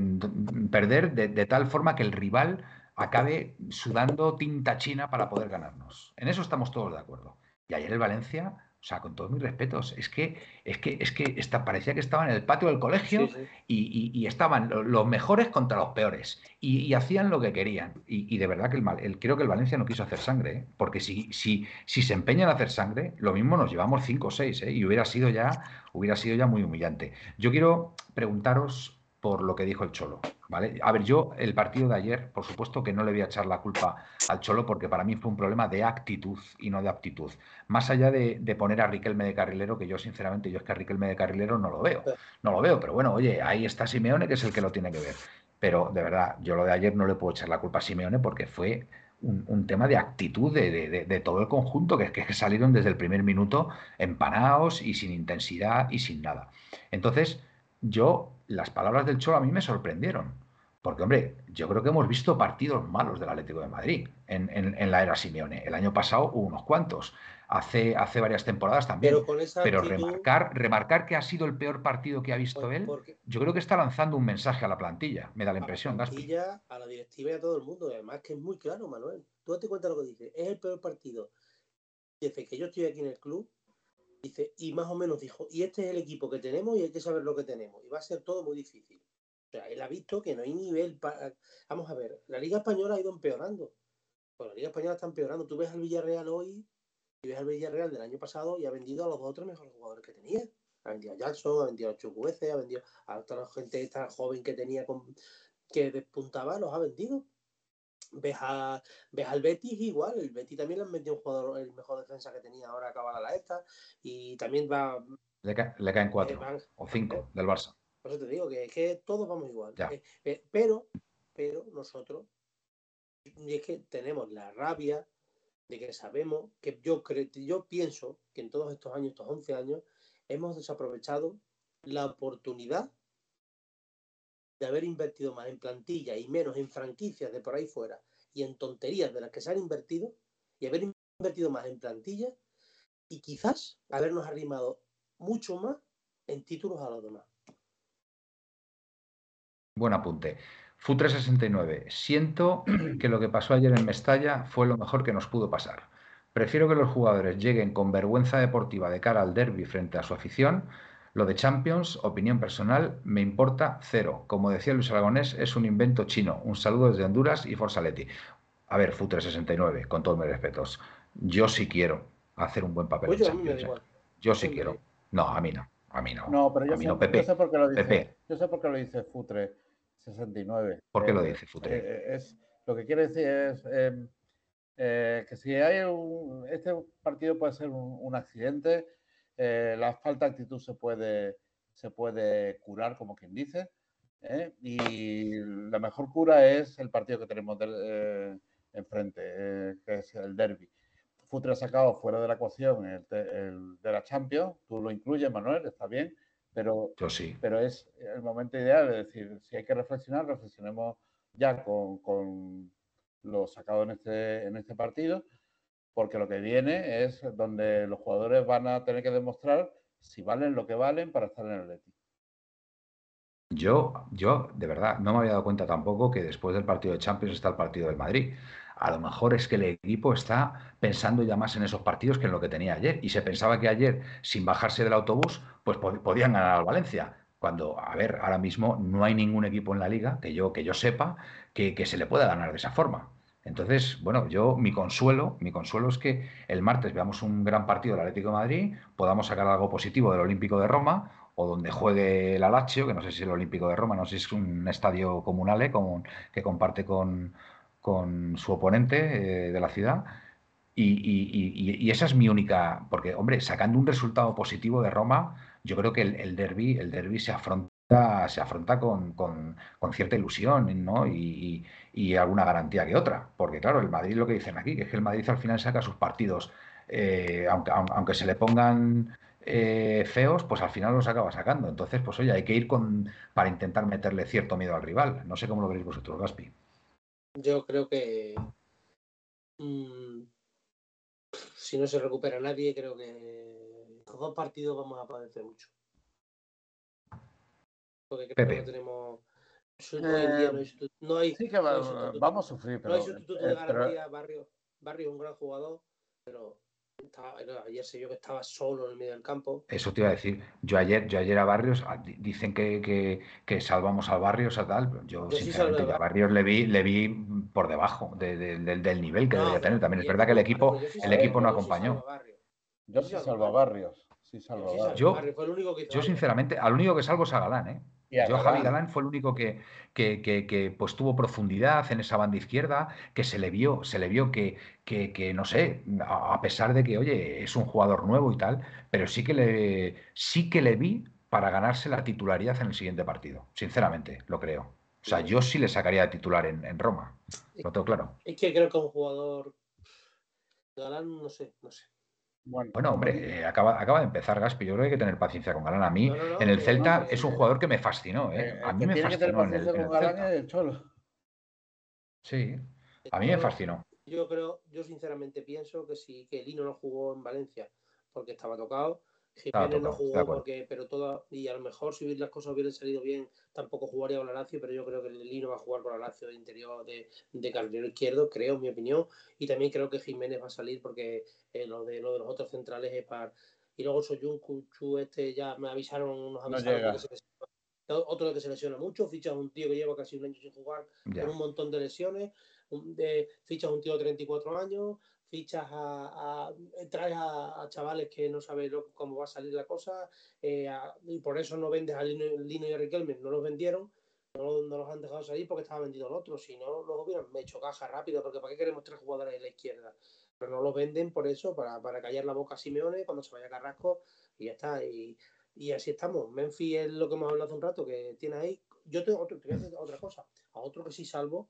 Speaker 1: perder de, de tal forma que el rival acabe sudando tinta china para poder ganarnos. En eso estamos todos de acuerdo. Y ayer el Valencia, o sea, con todos mis respetos, es que, es que, es que está, parecía que estaba en el patio del colegio
Speaker 3: Sí, sí.
Speaker 1: y, y- y estaban lo- los mejores contra los peores y, y hacían lo que querían. Y, de verdad que el, Mal- el- creo que el Valencia no quiso hacer sangre, ¿eh? porque si, si, si se empeñan a hacer sangre, lo mismo nos llevamos 5 o 6 y hubiera sido, ya, hubiera sido ya muy humillante. Yo quiero preguntaros por lo que dijo el Cholo. ¿vale? A ver, yo el partido de ayer, por supuesto que no le voy a echar la culpa al Cholo porque para mí fue un problema de actitud y no de aptitud. Más allá de, de poner a Riquelme de carrilero, que yo sinceramente, yo es que a Riquelme de carrilero no lo veo. No lo veo, pero bueno, oye, ahí está Simeone, que es el que lo tiene que ver. Pero de verdad, yo lo de ayer no le puedo echar la culpa a Simeone porque fue un, un tema de actitud de, de- de- de todo el conjunto, que es que salieron desde el primer minuto empanados y sin intensidad y sin nada. Entonces, yo, las palabras del Cholo a mí me sorprendieron. Porque, hombre, yo creo que hemos visto partidos malos del Atlético de Madrid en, en- en la era Simeone. El año pasado hubo unos cuantos. Hace, hace varias temporadas también.
Speaker 3: Pero con esa
Speaker 1: Pero
Speaker 3: actitud,
Speaker 1: remarcar, remarcar que ha sido el peor partido que ha visto él,
Speaker 3: porque
Speaker 1: yo creo que está lanzando un mensaje a la plantilla, me da la
Speaker 3: a
Speaker 1: impresión,
Speaker 3: la
Speaker 1: Gaspi.
Speaker 3: plantilla, a la directiva y a todo el mundo. Además que es muy claro, Manuel. Tú date cuenta de lo que dice. Es el peor partido desde que yo estoy aquí en el club. Dice, y más o menos dijo, y este es el equipo que tenemos y hay que saber lo que tenemos. Y va a ser todo muy difícil. O sea, él ha visto que no hay nivel para... Vamos a ver, la Liga Española ha ido empeorando. Pues la Liga Española está empeorando. Tú ves al Villarreal hoy Y ves al Villarreal del año pasado y ha vendido a los dos o mejores jugadores que tenía. Ha vendido a Jackson, ha vendido a Chukwueze, ha vendido a la gente esta joven que tenía con, que despuntaba, los ha vendido. Ves, a, ves al Betis igual, el Betis también le han vendido un jugador, el mejor defensa que tenía ahora acabada la esta, y también va...
Speaker 1: Le, caen cuatro o cinco del Barça.
Speaker 3: Por eso te digo que es que todos vamos igual. Eh, eh, pero, pero nosotros, y es que tenemos la rabia de que sabemos que yo, creo, yo pienso que en todos estos años, estos 11 años, hemos desaprovechado la oportunidad de haber invertido más en plantilla y menos en franquicias de por ahí fuera y en tonterías de las que se han invertido y haber invertido más en plantilla y quizás habernos arrimado mucho más en títulos a los demás.
Speaker 1: Buen apunte. FU369. Siento que lo que pasó ayer en Mestalla fue lo mejor que nos pudo pasar. Prefiero que los jugadores lleguen con vergüenza deportiva de cara al derby frente a su afición. Lo de Champions, opinión personal, me importa cero. Como decía Luis Aragonés, es un invento chino. Un saludo desde Honduras y Forza Leti. A ver, FU369, con todos mis respetos. Yo sí quiero hacer un buen papel
Speaker 3: pues
Speaker 1: en Champions. ¿eh? Yo sí quiero. No, a mí no. A mí no.
Speaker 2: No, pero yo, sé, Pepe. yo por qué lo dice. Yo sé por qué lo dice Futre 69.
Speaker 1: ¿Por qué lo eh, dice Futre?
Speaker 2: Eh, es, lo que quiere decir es em, eh, que si hay un, este partido puede ser un, accidente, eh, la falta de actitud se puede, se puede curar, como quien dice, ¿eh? y la mejor cura es el partido que tenemos enfrente, que es el derby. Futre ha sacado fuera de la ecuación el, de la Champions, tú lo incluyes, Manuel, está bien, pero,
Speaker 1: Yo sí.
Speaker 2: pero es el momento ideal, es decir, si hay que reflexionar, reflexionemos ya con, con lo sacado en este, en este partido, porque lo que viene es donde los jugadores van a tener que demostrar si valen lo que valen para estar en el Leti.
Speaker 1: Yo, yo, de verdad, no me había dado cuenta tampoco que después del partido de Champions está el partido del Madrid. A lo mejor es que el equipo está pensando ya más en esos partidos que en lo que tenía ayer. Y se pensaba que ayer, sin bajarse del autobús, pues podían ganar al Valencia. Cuando, a ver, ahora mismo no hay ningún equipo en la liga que yo, que yo sepa que, se le pueda ganar de esa forma. Entonces, bueno, yo mi consuelo, mi consuelo es que el martes veamos un gran partido del Atlético de Madrid, podamos sacar algo positivo del Olímpico de Roma o donde juegue el Alacho, que no sé si es el Olímpico de Roma, no sé si es un estadio comunal ¿eh? que comparte con, su oponente eh, de la ciudad. Y, esa es mi única, porque, hombre, sacando un resultado positivo de Roma, yo creo que el, derby, el derby se afronta, se afronta con, cierta ilusión ¿no? y, alguna garantía que otra. Porque, claro, el Madrid lo que dicen aquí, que es que el Madrid al final saca sus partidos, eh, aunque, aunque se le pongan eh, feos, pues al final los acaba sacando. Entonces, pues oye, hay que ir con para intentar meterle cierto miedo al rival. No sé cómo lo veis vosotros, Gaspi.
Speaker 3: Yo creo que mm, si no se recupera nadie, creo que dos partidos vamos a padecer mucho. Porque creo que no tenemos.
Speaker 2: no hay, sí que vamos a sufrir, pero.
Speaker 3: No hay sustituto de garantía. Barrio, Barrio es un gran jugador, pero ayer sé yo que estaba solo en el medio del campo.
Speaker 1: Eso te iba a decir. Yo ayer, yo ayer a Barrios, dicen que, salvamos al Barrios a tal. Yo, sinceramente, a Barrios le vi, le vi por debajo del nivel que debería tener. También es verdad que el equipo, el equipo no acompañó.
Speaker 2: Yo sí salvo a Barrios.
Speaker 1: Yo, yo, sinceramente, al único que salvo es a Galán, ¿eh? Yo, Javi Galán fue el único que, que, pues, tuvo profundidad en esa banda izquierda, que se le vio, se le vio que, que, no sé, a, pesar de que, oye, es un jugador nuevo y tal, pero sí que le, sí que le vi para ganarse la titularidad en el siguiente partido. Sinceramente, lo creo. O sea, yo sí le sacaría de titular en, Roma. Lo tengo claro.
Speaker 3: Es que creo que un jugador. Galán, no sé, no sé.
Speaker 1: Bueno, hombre, eh, acaba, acaba de empezar Gaspi. Yo creo que hay que tener paciencia con Galán. A mí, en el Celta, es un jugador que me fascinó. ¿eh? A mí me fascinó en el, Celta. Sí, a mí me fascinó.
Speaker 3: Yo creo, yo sinceramente pienso que sí, que Lino no jugó en Valencia porque estaba tocado Jiménez no jugó porque, pero todo, y a lo mejor si las cosas hubieran salido bien, tampoco jugaría con la Lazio, pero yo creo que el Lino va a jugar con la Lazio de interior de, de carrilero izquierdo, creo, en mi opinión, y también creo que Jiménez va a salir porque eh, lo, de, lo de los otros centrales es para... Y luego Soyun Kuchu, este ya me avisaron, nos avisaron que se otro que se lesiona mucho, fichas un tío que lleva casi un año sin jugar con un montón de lesiones, de, fichas un tío de 34 años, fichas a, a traes a, chavales que no saben cómo va a salir la cosa eh, y por eso no vendes a Lino, y a Riquelme, no los vendieron, no, los han dejado salir porque estaba vendido el otro, si no los hubieran hecho caja rápido, porque ¿para qué queremos tres jugadores en la izquierda? Pero no los venden por eso, para, para callar la boca a Simeone cuando se vaya Carrasco y ya está. Y, y así estamos. Memphis es lo que hemos hablado hace un rato, que tiene ahí. Yo tengo otro, te voy a decir otra cosa. A otro que sí salvo,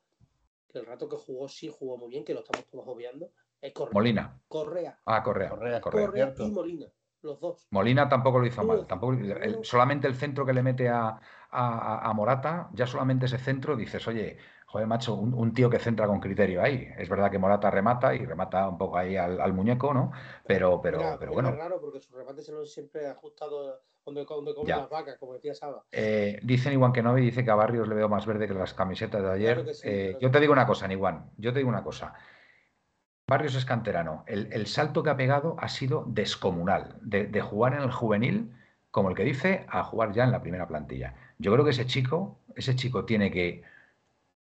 Speaker 3: que el rato que jugó sí jugó muy bien, que lo estamos todos obviando, Correa.
Speaker 1: Molina.
Speaker 3: Correa.
Speaker 1: Ah, Correa.
Speaker 2: Correa,
Speaker 1: Correa.
Speaker 3: Correa y Molina. Los dos.
Speaker 1: Molina tampoco lo hizo mal. Tampoco, solamente el centro que le mete a, a, a, Morata, ya solamente ese centro dices, oye, joder, macho, un, tío que centra con criterio ahí. Es verdad que Morata remata y remata un poco ahí al, muñeco, ¿no? Pero, pero, pero bueno.
Speaker 3: Es raro porque sus remates se lo siempre ajustado donde, donde comen las vacas, como decía Saba.
Speaker 1: Eh, dicen Iguan que no y dice que a Barrios le veo más verde que las camisetas de ayer. Eh, yo te digo una cosa, Iguan, yo te digo una cosa. Barrios es canterano. El, salto que ha pegado ha sido descomunal. De, jugar en el juvenil, como el que dice, a jugar ya en la primera plantilla. Yo creo que ese chico, ese chico tiene que,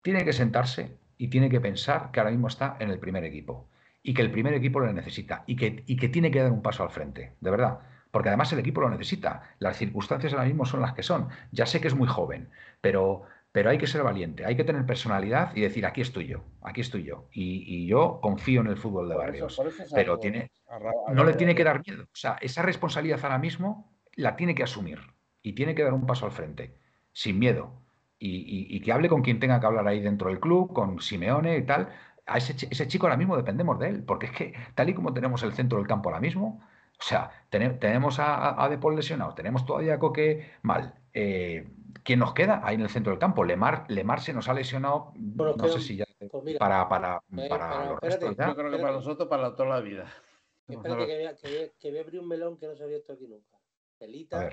Speaker 1: tiene que sentarse y tiene que pensar que ahora mismo está en el primer equipo y que el primer equipo lo necesita y que, y que tiene que dar un paso al frente, de verdad porque además el equipo lo necesita. Las circunstancias ahora mismo son las que son. Ya sé que es muy joven, pero, pero hay que ser valiente, hay que tener personalidad y decir, aquí estoy yo, aquí estoy yo. Y, yo confío en el fútbol de barrios. pero tiene, no le tiene que dar miedo. O sea, esa responsabilidad ahora mismo la tiene que asumir y tiene que dar un paso al frente, sin miedo. Y, que hable con quien tenga que hablar ahí dentro del club, con Simeone y tal. A ese, ese chico ahora mismo dependemos de él, porque es que tal y como tenemos el centro del campo ahora mismo, o sea, tenemos a, a, De Paul lesionado, tenemos todavía a Coque mal. Eh, ¿Quién nos queda ahí en el centro del campo? Lemar, Lemar se nos ha lesionado, no sé si ya pues para, para,
Speaker 2: eh, para, los restos ya. Yo creo que para nosotros, para toda la vida.
Speaker 3: Espérate que, voy que, que voy a abrir un melón que no se había visto aquí nunca. Telita,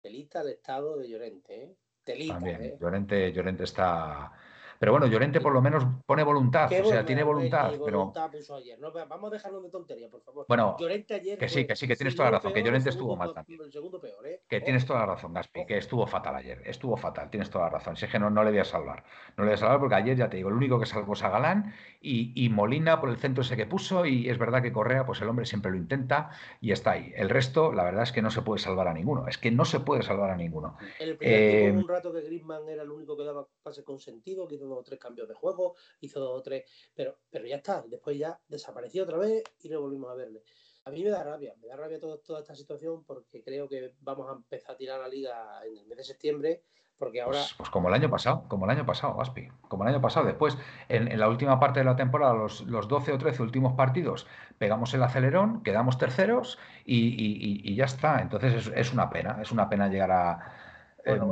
Speaker 3: telita al estado de Llorente, ¿eh? Telita,
Speaker 1: También,
Speaker 3: ¿eh?
Speaker 1: Llorente, Llorente está pero bueno, Llorente por lo menos pone voluntad, o sea, tiene voluntad. pero...
Speaker 3: ayer. vamos a dejarlo de tontería, por favor.
Speaker 1: Bueno, Llorente ayer que sí, que sí, que tienes toda la razón, que Llorente estuvo mal también.
Speaker 3: Peor, ¿eh?
Speaker 1: Que tienes toda la razón, Gaspi, que estuvo fatal ayer, estuvo fatal, tienes toda la razón. Si es que no, no le voy a salvar, no le voy a salvar porque ayer ya te digo, el único que salvó es a Galán y, y, Molina por el centro ese que puso y es verdad que Correa, pues el hombre siempre lo intenta y está ahí. El resto, la verdad es que no se puede salvar a ninguno, es que no se puede salvar a ninguno.
Speaker 3: El primer eh, un rato que Griezmann era el único que daba pase con sentido, que hizo dos o tres cambios de juego hizo dos o tres, pero, pero ya está, después ya desapareció otra vez y no volvimos a verle. A mí me da rabia, me da rabia toda esta situación porque creo que vamos a empezar a tirar la liga en el mes de septiembre porque ahora...
Speaker 1: Pues, pues, como el año pasado, como el año pasado, Gaspi, como el año pasado. Después, en, la última parte de la temporada, los, los, 12 o 13 últimos partidos, pegamos el acelerón, quedamos terceros y, ya está. Entonces es, es, una pena, es una pena llegar a,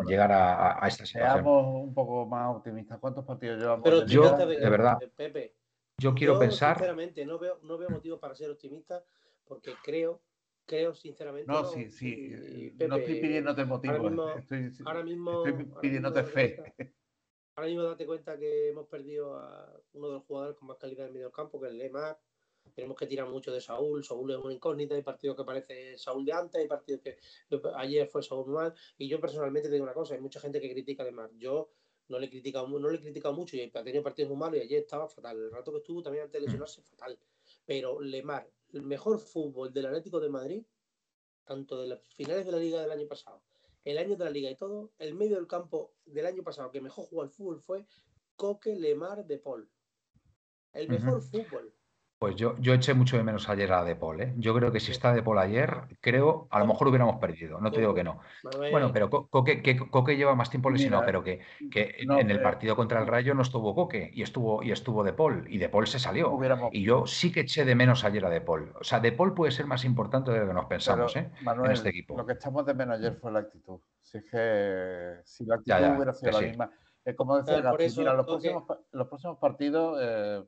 Speaker 1: llegar a, esta situación.
Speaker 2: Seamos un poco más optimistas. ¿Cuántos partidos llevamos?
Speaker 1: Pero yo, de, verdad,
Speaker 3: Pepe,
Speaker 1: yo quiero pensar...
Speaker 3: Sinceramente, no veo, no veo motivo para ser optimista porque creo, creo sinceramente...
Speaker 2: No, sí, sí. no estoy pidiéndote motivo. Ahora mismo, estoy, ahora mismo, estoy pidiéndote fe.
Speaker 3: ahora mismo date cuenta que hemos perdido a uno de los jugadores con más calidad en medio campo, que es Lemar tenemos que tirar mucho de Saúl. Saúl es una incógnita, hay partidos que parece Saúl de antes, hay partidos que ayer fue Saúl mal. Y yo personalmente te digo una cosa, hay mucha gente que critica además. Yo no le he criticado, no le he criticado mucho y ha tenido partidos muy malos y ayer estaba fatal. El rato que estuvo también antes de mm. lesionarse, fatal. Pero Lemar, el mejor fútbol del Atlético de Madrid, tanto de las finales de la liga del año pasado, el año de la liga y todo, el medio del campo del año pasado que mejor jugó al fútbol fue Coque Lemar de Paul. El mejor fútbol.
Speaker 1: Pues yo, yo eché mucho de menos ayer a De Paul, ¿eh? Yo creo que si está De Paul ayer, creo, a lo mejor hubiéramos perdido. No te digo que no. Bueno, pero Coque, que, Coque lleva más tiempo lesionado, pero que, que en el partido contra el Rayo no estuvo Coque y estuvo, y estuvo De Paul. Y De Paul se salió. Y yo sí que eché de menos ayer a De Paul. O sea, De Paul puede ser más importante de lo que nos pensamos, ¿eh? en este equipo.
Speaker 2: Lo que echamos de menos ayer fue la actitud. Si es que si la actitud hubiera sido la misma. Es como decía mira, los, próximos, los próximos partidos. Eh,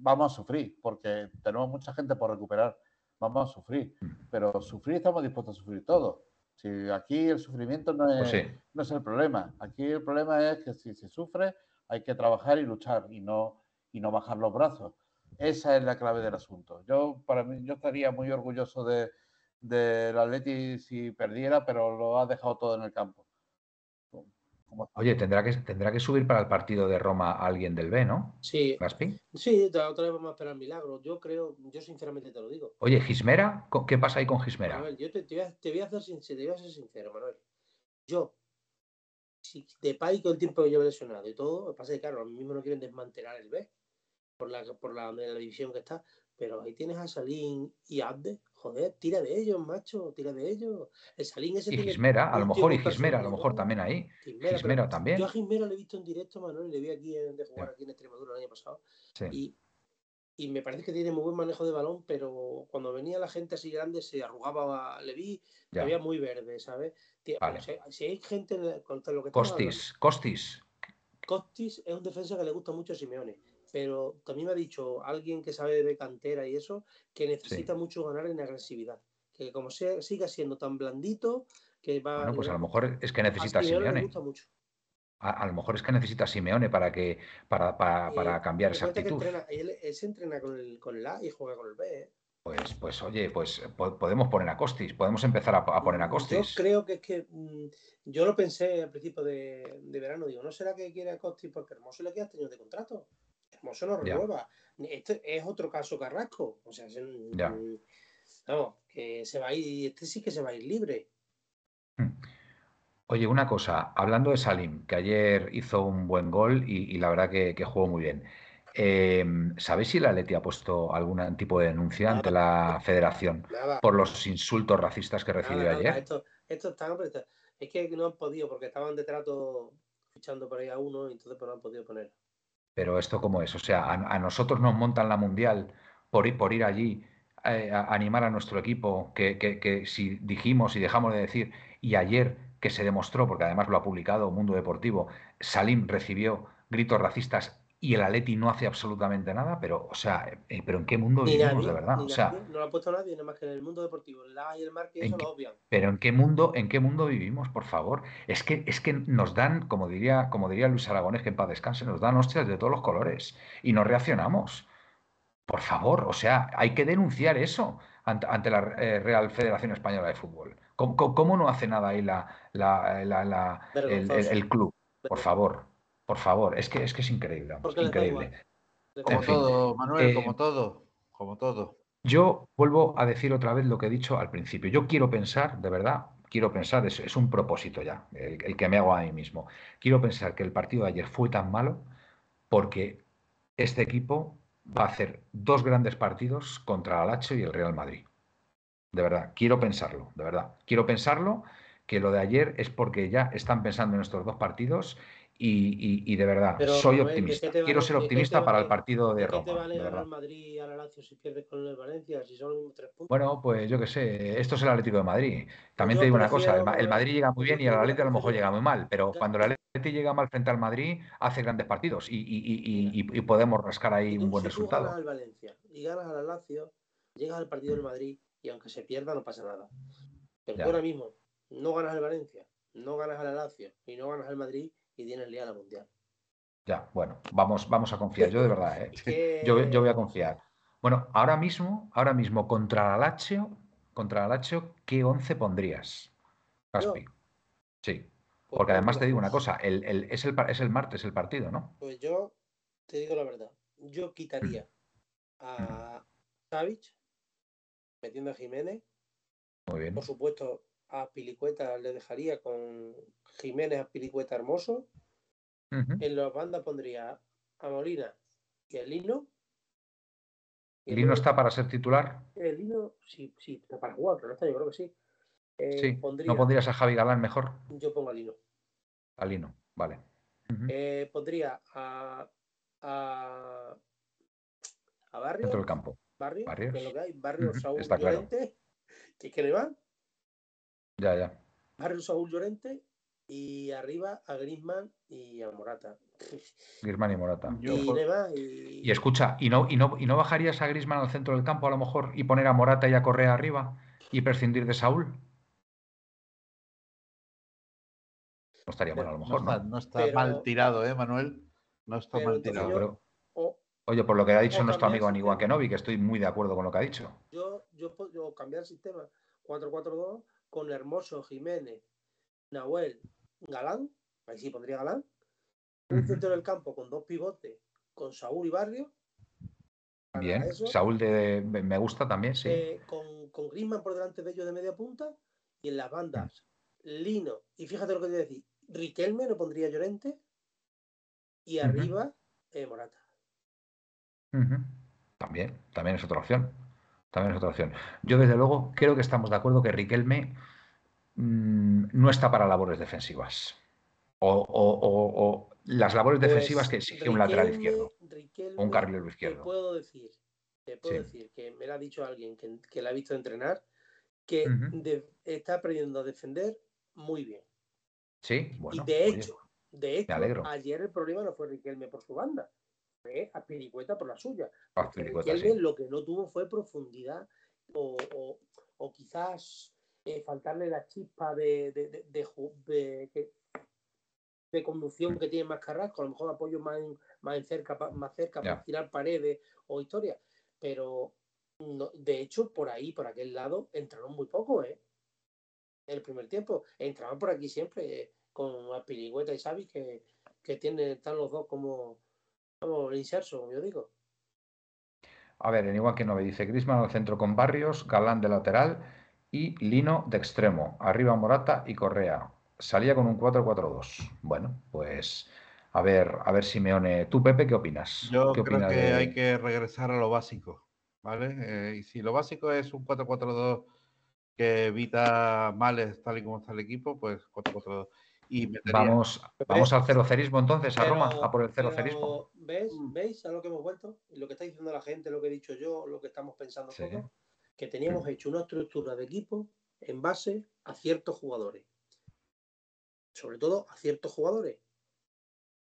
Speaker 2: vamos a sufrir, porque tenemos mucha gente por recuperar, vamos a sufrir, pero sufrir estamos dispuestos a sufrir todos. Si aquí el sufrimiento no es, pues no es el problema, aquí el problema es que si se sufre hay que trabajar y luchar y no, y no bajar los brazos. Esa es la clave del asunto. Yo, para mí, yo estaría muy orgulloso de, del Atleti si perdiera, pero lo ha dejado todo en el campo.
Speaker 1: Oye, tendrá que, tendrá que subir para el partido de Roma alguien del B, ¿no?
Speaker 3: Sí,
Speaker 1: Gaspi.
Speaker 3: sí, otra vez vamos a esperar milagros. Yo creo, yo sinceramente te lo digo.
Speaker 1: Oye, Gismera, ¿co- ¿qué pasa ahí con Gismera?
Speaker 3: Manuel, yo te, te voy a, te voy a hacer sincero, te voy a ser sincero, Manuel. Yo, si de Pai con el tiempo que llevo lesionado y todo, que pasa que, claro, a mí mismo no quieren desmantelar el B por la, por la, la división que está. Pero ahí tienes a Salín y Abde. Joder, tira de ellos, macho, tira de ellos. El Salín ese
Speaker 1: Y Gismera, a lo mejor, y Gismera, a lo mejor también ahí.
Speaker 3: Gismera,
Speaker 1: también.
Speaker 3: Yo a Gismera le he visto en directo, Manuel, le vi aquí en, de jugar aquí en Extremadura el año pasado.
Speaker 1: Sí.
Speaker 3: Y, y me parece que tiene muy buen manejo de balón, pero cuando venía la gente así grande se arrugaba, le vi,
Speaker 1: Ya.
Speaker 3: veía muy verde, ¿sabes? Si, si hay gente contra lo que hablando,
Speaker 1: Costis, Costis.
Speaker 3: Costis es un defensa que le gusta mucho a Simeone, pero también me ha dicho alguien que sabe de cantera y eso, que necesita mucho ganar en agresividad. Que como sea, siga siendo tan blandito, que va
Speaker 1: Bueno, pues a lo mejor es que necesita
Speaker 3: a Simeone gusta mucho.
Speaker 1: A, a lo mejor es que necesita Simeone para que para, para, para
Speaker 3: Eh,
Speaker 1: cambiar esa
Speaker 3: que
Speaker 1: actitud.
Speaker 3: entrena- él, él se entrena con el, con el A y juega con el B. ¿eh?
Speaker 1: Pues, pues oye, pues po- podemos poner a Costis, podemos empezar a, a poner a
Speaker 3: Yo
Speaker 1: Costis.
Speaker 3: creo que es que mm, yo lo pensé al principio de, de verano, digo, ¿no será que quiere a Costis porque Hermoso le queda tenido de contrato? Hermoso no
Speaker 1: Ya.
Speaker 3: renueva. Este es otro caso Carrasco. O sea, se-
Speaker 1: Ya.
Speaker 3: vamos, que se va a ir, este sí que se va a ir libre.
Speaker 1: Oye, una cosa, hablando de Salim, que ayer hizo un buen gol y, y la verdad que, que jugó muy bien. Eh, ¿Sabéis si la Leti ha puesto algún tipo de denuncia ante la federación
Speaker 3: Nada.
Speaker 1: por los insultos racistas que recibió
Speaker 3: nada,
Speaker 1: ayer?
Speaker 3: Esto, esto está- es que no han podido porque estaban de trato fichando por ahí a uno y entonces pues no han podido poner.
Speaker 1: Pero esto cómo es, o sea, a, a nosotros nos montan la mundial por ir, por ir allí eh, a animar a nuestro equipo, que, que- que si dijimos y dejamos de decir, y ayer que se demostró, porque además lo ha publicado Mundo Deportivo, Salim recibió gritos racistas y el Atleti no hace absolutamente nada, pero, o sea, eh, pero ¿en qué mundo
Speaker 3: Ni
Speaker 1: vivimos
Speaker 3: nadie,
Speaker 1: de verdad?
Speaker 3: ni
Speaker 1: O sea,
Speaker 3: nadie, no lo ha puesto nadie, nada más que en el mundo deportivo. El A y el Marque
Speaker 1: ¿En
Speaker 3: eso
Speaker 1: qué-
Speaker 3: lo obvian.
Speaker 1: pero ¿en qué mundo, en qué mundo vivimos, por favor? Es que, es que nos dan, como diría, como diría Luis Aragonés, que en paz descanse, nos dan hostias de todos los colores y no reaccionamos. Por favor, o sea, hay que denunciar eso ante, ante la eh, Real Federación Española de Fútbol. ¿Cómo, cómo- cómo no hace nada ahí la, la- la- el club? Por favor, por favor, es que es, que es increíble, vamos, increíble.
Speaker 4: Como
Speaker 1: En fin,
Speaker 4: todo, Manuel,
Speaker 1: eh,
Speaker 4: como todo, como todo.
Speaker 1: Yo vuelvo a decir otra vez lo que he dicho al principio. Yo quiero pensar, de verdad, quiero pensar, es, es un propósito ya, el, el que me hago a mí mismo. Quiero pensar que el partido de ayer fue tan malo porque este equipo va a hacer dos grandes partidos contra el Lazio y el Real Madrid. De verdad, quiero pensarlo, de verdad. Quiero pensarlo que lo de ayer es porque ya están pensando en estos dos partidos y, y- y de verdad,
Speaker 3: Pero,
Speaker 1: soy
Speaker 3: Manuel, ¿de
Speaker 1: optimista. Quiero ser optimista para el partido de
Speaker 3: ¿De qué te
Speaker 1: Roma,
Speaker 3: vale ganar al Madrid y al Lazio si pierdes con el Valencia? Si son los mismos tres puntos.
Speaker 1: Bueno, pues yo qué sé, esto es el Atlético de Madrid. También
Speaker 3: yo
Speaker 1: te digo una cosa, el, Madrid llega muy bien y el Atlético a lo mejor llega muy mal, pero cuando el Atlético llega mal frente al Madrid, hace grandes partidos y, podemos rascar ahí un buen
Speaker 3: si tú ganas
Speaker 1: resultado.
Speaker 3: al Valencia y ganas al Lazio, llegas al partido del Madrid y aunque se pierda no pasa nada. Pero
Speaker 1: Ya.
Speaker 3: tú ahora mismo no ganas al Valencia, no ganas al Lazio y no ganas al Madrid y tienes liada la mundial.
Speaker 1: Ya, bueno, vamos, vamos a confiar, yo de verdad, ¿eh?
Speaker 3: Que-
Speaker 1: yo, yo voy a confiar. Bueno, ahora mismo, ahora mismo contra la Lazio, contra la Lazio, ¿qué 11 pondrías? Gaspi. Sí,
Speaker 3: Pues
Speaker 1: porque además te digo una cosa, el, el- es, el, es el martes el partido, ¿no?
Speaker 3: Pues yo te digo la verdad. Yo quitaría a Savic, metiendo a Jiménez.
Speaker 1: Muy bien.
Speaker 3: Por supuesto, a Pilicueta le dejaría con Jiménez a Pilicueta Hermoso. En las bandas pondría a Molina y a Lino. Y
Speaker 1: ¿Lino
Speaker 3: luego-
Speaker 1: está para ser titular?
Speaker 3: El Lino, sí, sí, está para jugar, pero no está, yo creo que sí. Eh,
Speaker 1: Sí.
Speaker 3: pondría-
Speaker 1: ¿No pondrías a Javi Galán mejor?
Speaker 3: Yo pongo a Lino.
Speaker 1: A Lino, vale. Ujú.
Speaker 3: Eh, pondría a, a, a Barrio.
Speaker 1: Dentro del campo.
Speaker 3: Barrio,
Speaker 1: Barrios.
Speaker 3: que es lo que hay. Barrio
Speaker 1: Ujú,
Speaker 3: Saúl
Speaker 1: está claro.
Speaker 3: Que es que le van.
Speaker 1: Ya, ya.
Speaker 3: Barrio Saúl Llorente y arriba a Griezmann y a Morata.
Speaker 1: Griezmann y Morata.
Speaker 2: Yo
Speaker 3: y Y
Speaker 1: escucha, ¿y no, y, no, ¿y no bajarías a Griezmann al centro del campo a lo mejor y poner a Morata y a Correa arriba y prescindir de Saúl? No estaría mal a lo
Speaker 4: No
Speaker 1: mejor,
Speaker 4: está,
Speaker 1: ¿no?
Speaker 4: no está
Speaker 3: Pero-
Speaker 4: mal tirado, ¿eh, Manuel? No está
Speaker 3: Pero
Speaker 4: mal tirado.
Speaker 3: yo-
Speaker 1: Pero,
Speaker 3: o
Speaker 1: oye, por lo que ha dicho nuestro amigo
Speaker 3: sistema.
Speaker 1: Kenobi, que estoy muy de acuerdo con lo que ha dicho.
Speaker 3: yo, yo puedo cambiar el sistema 4-4-2 con Hermoso, Jiménez, Nahuel, Galán Ahí sí pondría Galán. Un centro del campo con dos pivotes, con Saúl y Barrio.
Speaker 1: Bien, Saúl de, me gusta también, sí.
Speaker 3: Eh, con, con Griezmann por delante de ellos de media punta y en las bandas Lino, y fíjate lo que te voy a decir, Riquelme lo pondría Llorente y arriba eh, Morata.
Speaker 1: También, también es otra opción. También es otra opción. Yo, desde luego, creo que estamos de acuerdo que Riquelme mm, no está para labores defensivas. O, las labores pues defensivas que exige un lateral izquierdo o un carrilero izquierdo.
Speaker 3: Te puedo decir, te puedo decir que me lo ha dicho alguien que, que la ha visto entrenar, que está aprendiendo a defender muy bien.
Speaker 1: Sí, bueno.
Speaker 3: Y de hecho, de hecho ayer el problema no fue Riquelme por su banda, fue Piricueta por la suya. Riquelme lo que no tuvo fue profundidad o, quizás eh, faltarle la chispa de, de, de, de, conducción que tiene más Carrasco, a lo mejor apoyo más, más cerca, más cerca para tirar paredes o historias. Pero de hecho, por ahí, por aquel lado, entraron muy poco, ¿eh? el primer tiempo. Entraban por aquí siempre eh, con Apirigüeta y Xavi, que, que tienen, están los dos como, como inserso, como yo digo.
Speaker 1: A ver, en igual que no me dice Grisman al centro con Barrios, Galán de lateral y Lino de extremo. Arriba Morata y Correa. Salía con un 4-4-2. Bueno, pues a ver, a ver Simeone. ¿Tú, Pepe, qué opinas?
Speaker 2: Yo creo que hay que regresar a lo básico, ¿vale? Eh, y si lo básico es un 4-4-2 que evita males tal y como está el equipo, pues 4-4-2. Y
Speaker 1: vamos, vamos al cero cerismo entonces, a Roma, a por el cero cerismo.
Speaker 3: ¿Ves? Mm. ¿Veis a lo que hemos vuelto? Lo que está diciendo la gente, lo que he dicho yo, lo que estamos pensando todos, que teníamos hecho una estructura de equipo en base a ciertos jugadores. Sobre todo a ciertos jugadores.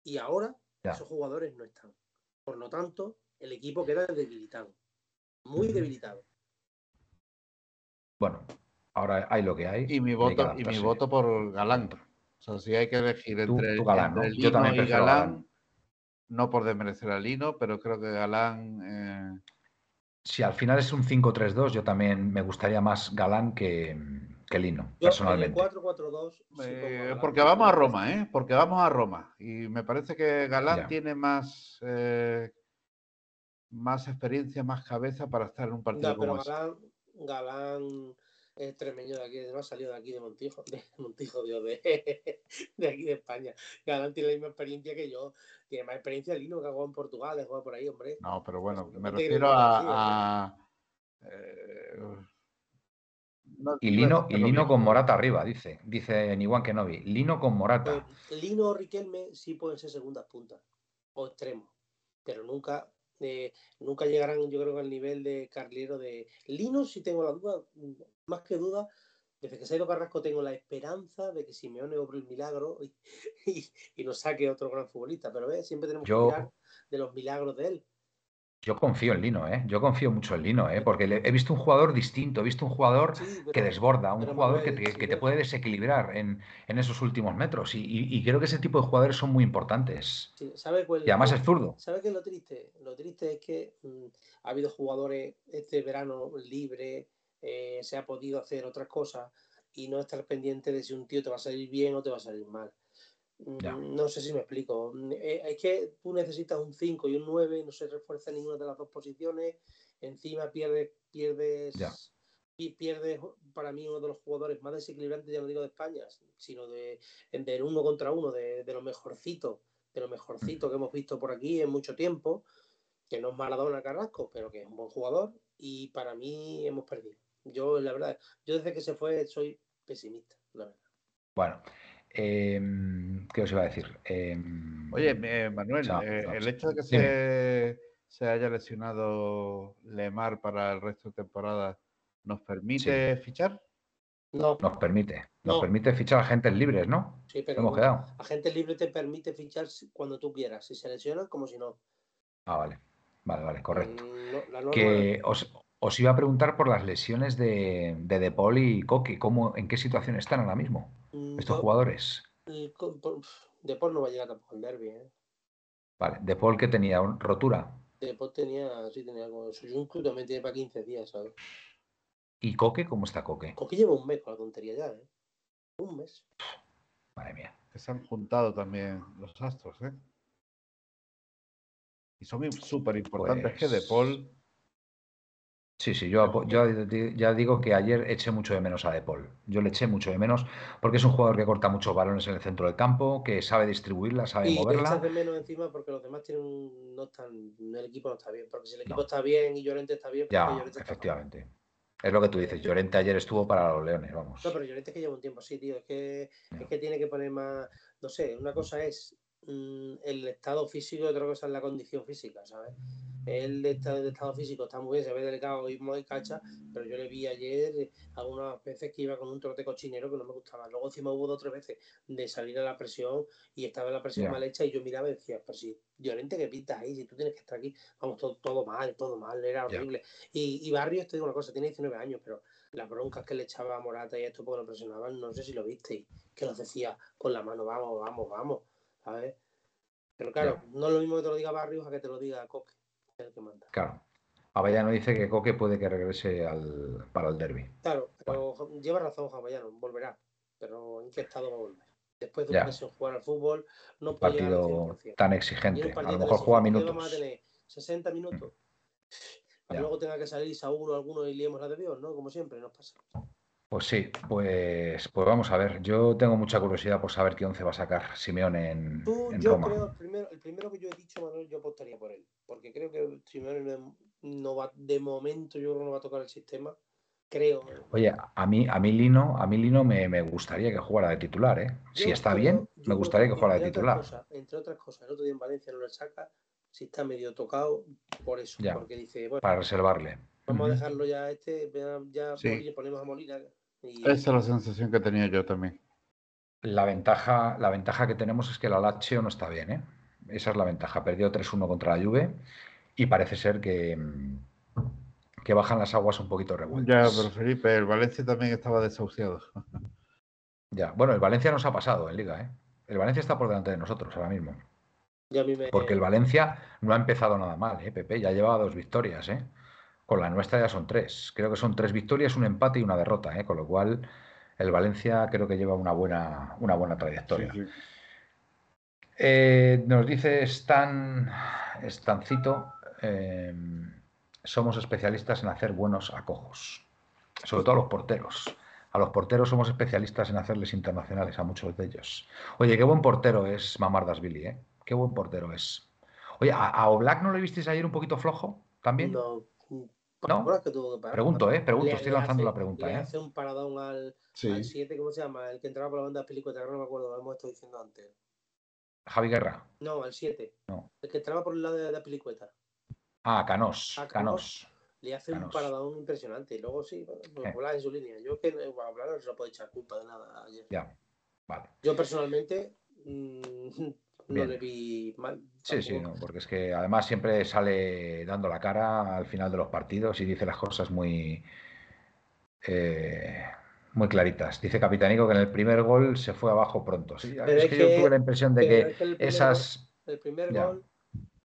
Speaker 3: Y ahora esos jugadores no están. Por lo tanto, el equipo queda debilitado. Muy debilitado.
Speaker 1: Bueno, ahora hay lo que hay.
Speaker 2: Y mi voto, y mi voto por Galán. O sea, si hay que elegir entre,
Speaker 1: Galán,
Speaker 2: Yo también y Galán, no por desmerecer a Lino, pero creo que Galán. Eh,
Speaker 1: si al final es un 5-3-2, yo también me gustaría más Galán que, que Lino, personalmente.
Speaker 3: 4-4-2.
Speaker 2: Eh, porque vamos a Roma, ¿eh? Porque vamos a Roma. Y me parece que Galán tiene más. Eh, más experiencia, más cabeza para estar en un partido como
Speaker 3: Galán, Galán extremeño de aquí, no ha salido de aquí de Montijo, de Montijo, Dios, de, de aquí de España. Galán tiene la misma experiencia que yo, tiene más experiencia Lino que ha jugado en Portugal, ha jugado por ahí, hombre.
Speaker 2: No, pero bueno, me refiero a. Eh,
Speaker 1: y Lino, y Lino con Morata arriba, dice, dice Niwan Kenobi. Lino con Morata.
Speaker 3: Pues, Lino o Riquelme sí pueden ser segundas puntas o extremos, pero nunca nunca llegarán, yo creo, al nivel de Carliero de Lino, si tengo la duda, más que duda, desde que se ha ido Carrasco tengo la esperanza de que Simeone obre el milagro y, nos saque otro gran futbolista, pero ¿ves? siempre tenemos que hablar de los milagros de él.
Speaker 1: Yo confío en Lino, ¿eh? Yo confío mucho en Lino, ¿eh? Porque he visto un jugador distinto, he visto un jugador que desborda, un jugador que te, puede desequilibrar en, esos últimos metros. Y, creo que ese tipo de jugadores son muy importantes. y además es zurdo.
Speaker 3: ¿Sabes qué es lo triste? Lo triste es que mm, ha habido jugadores este verano libre, eh, se ha podido hacer otras cosas y no estar pendiente de si un tío te va a salir bien o te va a salir mal. Mm, no sé si me explico. Mm, eh, es que tú necesitas un 5 y un 9, no se refuerza ninguna de las dos posiciones. Encima pierdes, pierdes, y pierdes para mí uno de los jugadores más desequilibrantes, ya no digo de España, sino de, de uno contra uno, de, de lo mejorcito, de lo mejorcito que hemos visto por aquí en mucho tiempo, que no es Maradona Carrasco, pero que es un buen jugador, y para mí hemos perdido. Yo, la verdad, yo desde que se fue soy pesimista, la verdad.
Speaker 1: Bueno, Em, ¿Qué os iba a decir? Em,
Speaker 2: Oye, eh, Manuel, eh, el hecho de que se, haya lesionado Lemar para el resto de temporada, ¿nos permite fichar?
Speaker 1: No. Nos permite. Nos permite fichar agentes libres, ¿no?
Speaker 3: Sí, pero
Speaker 1: hemos quedado.
Speaker 3: agentes libres te permite fichar cuando tú quieras. Si se lesionan, como si no.
Speaker 1: Ah, vale. Vale, vale, correcto. Mm, que os, iba a preguntar por las lesiones de, de De Paul y Coqui. ¿Cómo, ¿En qué situación están ahora mismo? Mm, estos jugadores.
Speaker 3: De Paul no va a llegar tampoco al derby, ¿eh?
Speaker 1: Vale, De Paul que tenía rotura.
Speaker 3: De Paul tenía, sí, tenía algo. Suyuncu también tiene para 15 días, ¿sabes?
Speaker 1: ¿Y Coque? ¿Cómo está Coque?
Speaker 3: Coque lleva un mes con la tontería ya, ¿eh? Un mes.
Speaker 1: Madre mía.
Speaker 2: Que se han juntado también los astros, ¿eh? Y son súper importantes que De
Speaker 1: Pues
Speaker 2: Paul.
Speaker 1: Sí, sí, yo, ya digo que ayer eché mucho de menos a De Paul. Yo le eché mucho de menos porque es un jugador que corta muchos balones en el centro del campo, que sabe distribuirla, sabe
Speaker 3: Y te echas
Speaker 1: moverla.
Speaker 3: de menos encima porque los demás tienen un- no están, el equipo no está bien. Porque si el equipo
Speaker 1: No.
Speaker 3: está bien y Llorente está bien,
Speaker 1: Ya,
Speaker 3: Llorente está mal.
Speaker 1: efectivamente. Es lo que tú dices. Llorente ayer estuvo para los Leones, vamos.
Speaker 3: No, pero Llorente es que lleva un tiempo así, tío. Es que, es que tiene que poner más. No sé, una cosa es mm, el estado físico y otra cosa es la condición física, ¿sabes? El de estado, físico está muy bien, se ve delicado y muy cacha, pero yo le vi ayer eh, algunas veces que iba con un trote cochinero que no me gustaba. Luego encima hubo dos o tres veces de salir a la presión y estaba la presión mal hecha y yo miraba y decía, pero si Llorente que pintas ahí, si tú tienes que estar aquí, vamos, todo, todo mal, todo mal, era horrible. Y, y Barrios, te digo una cosa, tiene 19 años, pero las broncas que le echaba a Morata y esto porque lo presionaban, no sé si lo visteis, que los decía con la mano, vamos, vamos, vamos, ¿sabes? Pero claro, no es lo mismo que te lo diga Barrios a que te lo diga Coque, que que manda.
Speaker 1: Claro. Avellano dice que Coque puede que regrese al, para el derby.
Speaker 3: Claro, pero lleva razón Javallano, volverá, pero ¿en qué estado va a volver? Después de
Speaker 1: Ya.
Speaker 3: un mes sin jugar al fútbol, no puede al
Speaker 1: Partido
Speaker 3: 100%.
Speaker 1: tan exigente. A lo mejor juega
Speaker 3: que Vamos a
Speaker 1: minutos.
Speaker 3: tener 60 minutos. Para
Speaker 1: Ya.
Speaker 3: luego tenga que salir Saúl o alguno y liemos la de Dios, ¿no? Como siempre nos pasa.
Speaker 1: Pues sí, pues, pues vamos a ver. Yo tengo mucha curiosidad por saber qué once va a sacar Simeone en,
Speaker 3: Tú,
Speaker 1: en
Speaker 3: yo
Speaker 1: Roma.
Speaker 3: creo, el primero, el primero que yo he dicho, Manuel, yo apostaría por él. Porque creo que Simeone no, no va, de momento, yo creo que no va a tocar el sistema. Creo.
Speaker 1: Oye, a mí, a mí Lino, a mí Lino me, me gustaría que jugara de titular, ¿eh? Si está
Speaker 3: creo-
Speaker 1: bien, me gustaría que jugara de titular.
Speaker 3: cosas- entre otras cosas, el otro día en Valencia no le saca, si está medio tocado, por eso.
Speaker 1: Ya.
Speaker 3: Porque dice, bueno,
Speaker 1: Para reservarle.
Speaker 3: vamos a dejarlo ya a este, ya,
Speaker 2: Sí.
Speaker 3: Ponemos a Molina. Y,
Speaker 2: Esa es la sensación que tenía yo también.
Speaker 1: La ventaja, la ventaja que tenemos es que la Lazio no está bien, ¿eh? Esa es la ventaja. Perdió 3-1 contra la Juve y parece ser que, mm, que bajan las aguas un poquito
Speaker 2: Ya,
Speaker 1: revueltas.
Speaker 2: pero Felipe, el Valencia también estaba desahuciado.
Speaker 1: Ya. Bueno, el Valencia nos ha pasado en Liga, ¿eh? El Valencia está por delante de nosotros ahora mismo.
Speaker 3: y a mí me,
Speaker 1: Porque el Valencia no ha empezado nada mal, ¿eh, Pepe? Ya lleva dos victorias, ¿eh? Con la nuestra ya son tres. Creo que son tres victorias, un empate y una derrota, ¿eh? Con lo cual el Valencia creo que lleva una buena, una buena trayectoria.
Speaker 2: Sí, sí.
Speaker 1: Eh, nos dice Stan, Stancito, eh, somos especialistas en hacer buenos acojos, sobre todo a los porteros. A los porteros somos especialistas en hacerles internacionales, a muchos de ellos. Oye, qué buen portero es Mamardasvili, ¿eh? Qué buen portero es. Oye, ¿a, a Oblak no lo visteis ayer un poquito flojo también?
Speaker 3: no,
Speaker 1: ¿No?
Speaker 3: horas que tuvo que parar.
Speaker 1: Pregunto, ¿eh? Pregunto,
Speaker 3: Le-
Speaker 1: estoy
Speaker 3: le
Speaker 1: lanzando
Speaker 3: hace-
Speaker 1: la pregunta,
Speaker 3: le
Speaker 1: ¿eh?
Speaker 3: hace un paradón al,
Speaker 2: Sí.
Speaker 3: al 7, ¿cómo se llama? El que entraba por la banda de película, no me acuerdo, lo hemos estado diciendo antes.
Speaker 1: Javi Guerra.
Speaker 3: No, al 7.
Speaker 1: No.
Speaker 3: El que entraba por el lado de la pelicueta.
Speaker 1: Ah, Canós.
Speaker 3: Ah,
Speaker 1: Canós.
Speaker 3: Le hace un paradón impresionante. Y luego sí, pues
Speaker 1: Eh.
Speaker 3: En su línea. Yo que a Oblak no se lo puedo echar culpa de nada ayer.
Speaker 1: Ya. Vale.
Speaker 3: Yo personalmente mm, no le vi mal.
Speaker 1: Sí, sí, no, porque es que además siempre sale dando la cara al final de los partidos y dice las cosas muy, eh, muy claritas. Dice Capitanico que en el primer gol se fue abajo pronto. Sí, es que yo tuve la impresión de que
Speaker 3: es que el primer
Speaker 1: esas
Speaker 3: el primer
Speaker 1: ya,
Speaker 3: gol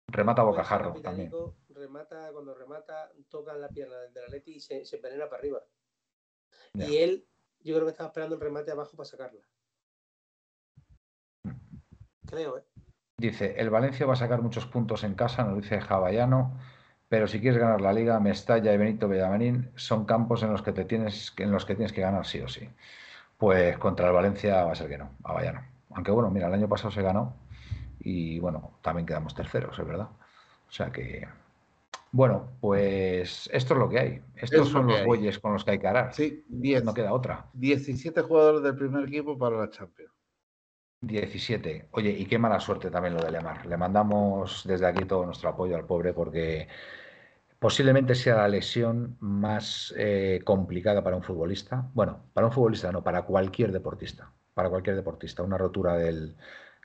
Speaker 1: remata bocajarro también.
Speaker 3: Remata, cuando remata, toca la pierna del del Atleti y se, se envenena para arriba.
Speaker 1: Ya.
Speaker 3: Y él, yo creo que estaba esperando el remate abajo para sacarla. Creo, ¿eh?
Speaker 1: Dice, el Valencia va a sacar muchos puntos en casa, nos dice Javallano, pero si quieres ganar la Liga, Mestalla y Benito Villamarín son campos en los que te tienes, en los que tienes que ganar sí o sí. Pues contra el Valencia va a ser que no, Javallano. Aunque bueno, mira, el año pasado se ganó y bueno, también quedamos terceros, es verdad. O sea que, bueno, pues esto es lo que hay. Estos
Speaker 2: Es
Speaker 1: son los
Speaker 2: hay.
Speaker 1: bueyes con los que hay que arar.
Speaker 2: Sí, 10.
Speaker 1: No queda otra.
Speaker 2: 17 jugadores del primer equipo para la Champions.
Speaker 1: 17. Oye, y qué mala suerte también lo de Lemar. Le mandamos desde aquí todo nuestro apoyo al pobre porque posiblemente sea la lesión más eh, complicada para un futbolista. Bueno, para un futbolista no, para cualquier deportista. Para cualquier deportista. Una rotura del,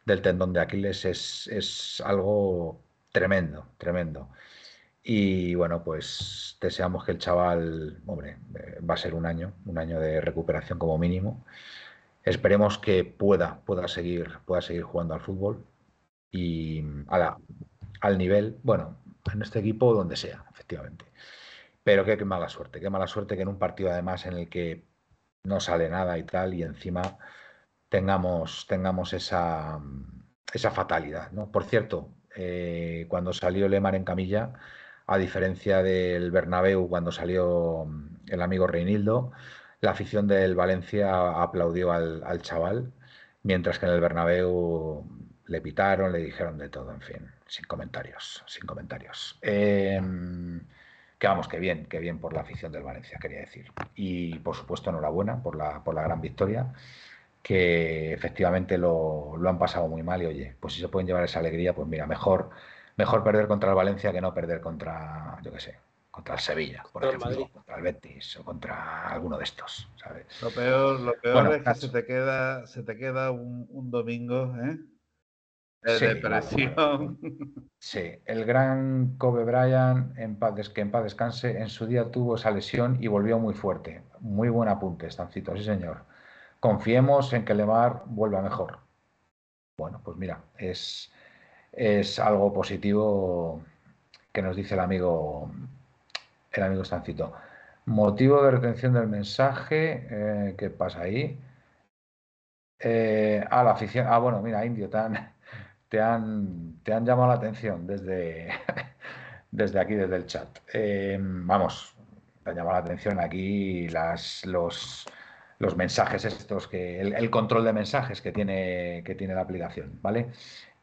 Speaker 1: del tendón de Aquiles es, es algo tremendo, tremendo. Y bueno, pues deseamos que el chaval, hombre, eh, va a ser un año, un año de recuperación como mínimo. Esperemos que pueda, pueda, seguir, pueda seguir jugando al fútbol y a la- al nivel, bueno, en este equipo donde sea, efectivamente. Pero qué, mala suerte, qué mala suerte que en un partido además en el que no sale nada y tal, y encima tengamos, tengamos esa, esa fatalidad. ¿no? Por cierto, eh, cuando salió Lemar en camilla, a diferencia del Bernabéu cuando salió el amigo Reinildo, la afición del Valencia aplaudió al, chaval, mientras que en el Bernabéu le pitaron, le dijeron de todo, en fin, sin comentarios, sin comentarios. Em, que vamos, que bien, que bien por la afición del Valencia, quería decir. Y por supuesto, enhorabuena por la, por la gran victoria, que efectivamente lo, lo han pasado muy mal y oye, pues si se pueden llevar esa alegría, pues mira, mejor, mejor perder contra el Valencia que no perder contra, yo qué sé, contra el Sevilla, por ejemplo, contra el Betis o contra alguno de estos, ¿sabes?
Speaker 2: Lo peor, lo peor es que se te queda, se te queda un, domingo, ¿eh? De sí, depresión.
Speaker 1: Sí, el gran Kobe Bryant, en paz, que en paz descanse, en su día tuvo esa lesión y volvió muy fuerte. Muy buen apunte, Estancito, sí señor. Confiemos en que Lemar vuelva mejor. Bueno, pues mira, es, es algo positivo que nos dice el amigo el amigo Estancito. Motivo de retención del mensaje, eh, ¿qué pasa ahí? Eh, ah, la afición. Ah, bueno, mira, Indio, te han, te han, te han llamado la atención desde, desde aquí, desde el chat. Eh, vamos, te han llamado la atención aquí las, los, los mensajes estos, que el, control de mensajes que tiene, que tiene la aplicación, ¿vale?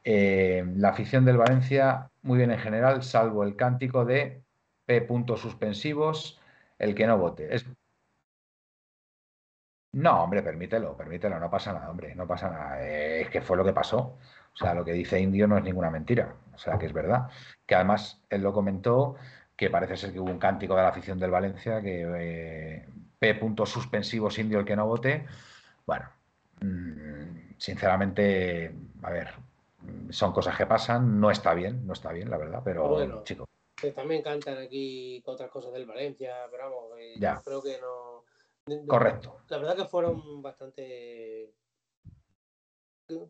Speaker 1: la afición del Valencia, muy bien en general, salvo el cántico de puntos suspensivos, el que no vote. Es... No, hombre, permítelo, permítelo, no pasa nada, hombre, no pasa nada. es que fue lo que pasó. O sea, lo que dice Indio no es ninguna mentira. O sea, que es verdad. Que además él lo comentó, que parece ser que hubo un cántico de la afición del Valencia, que eh, P puntos suspensivos, Indio el que no vote. Bueno, mm, sinceramente, a ver, son cosas que pasan, no está bien, no está bien, la verdad, pero bueno,
Speaker 3: también cantan aquí otras cosas del Valencia, pero vamos, eh, creo que no.
Speaker 1: Correcto.
Speaker 3: La verdad que fueron bastante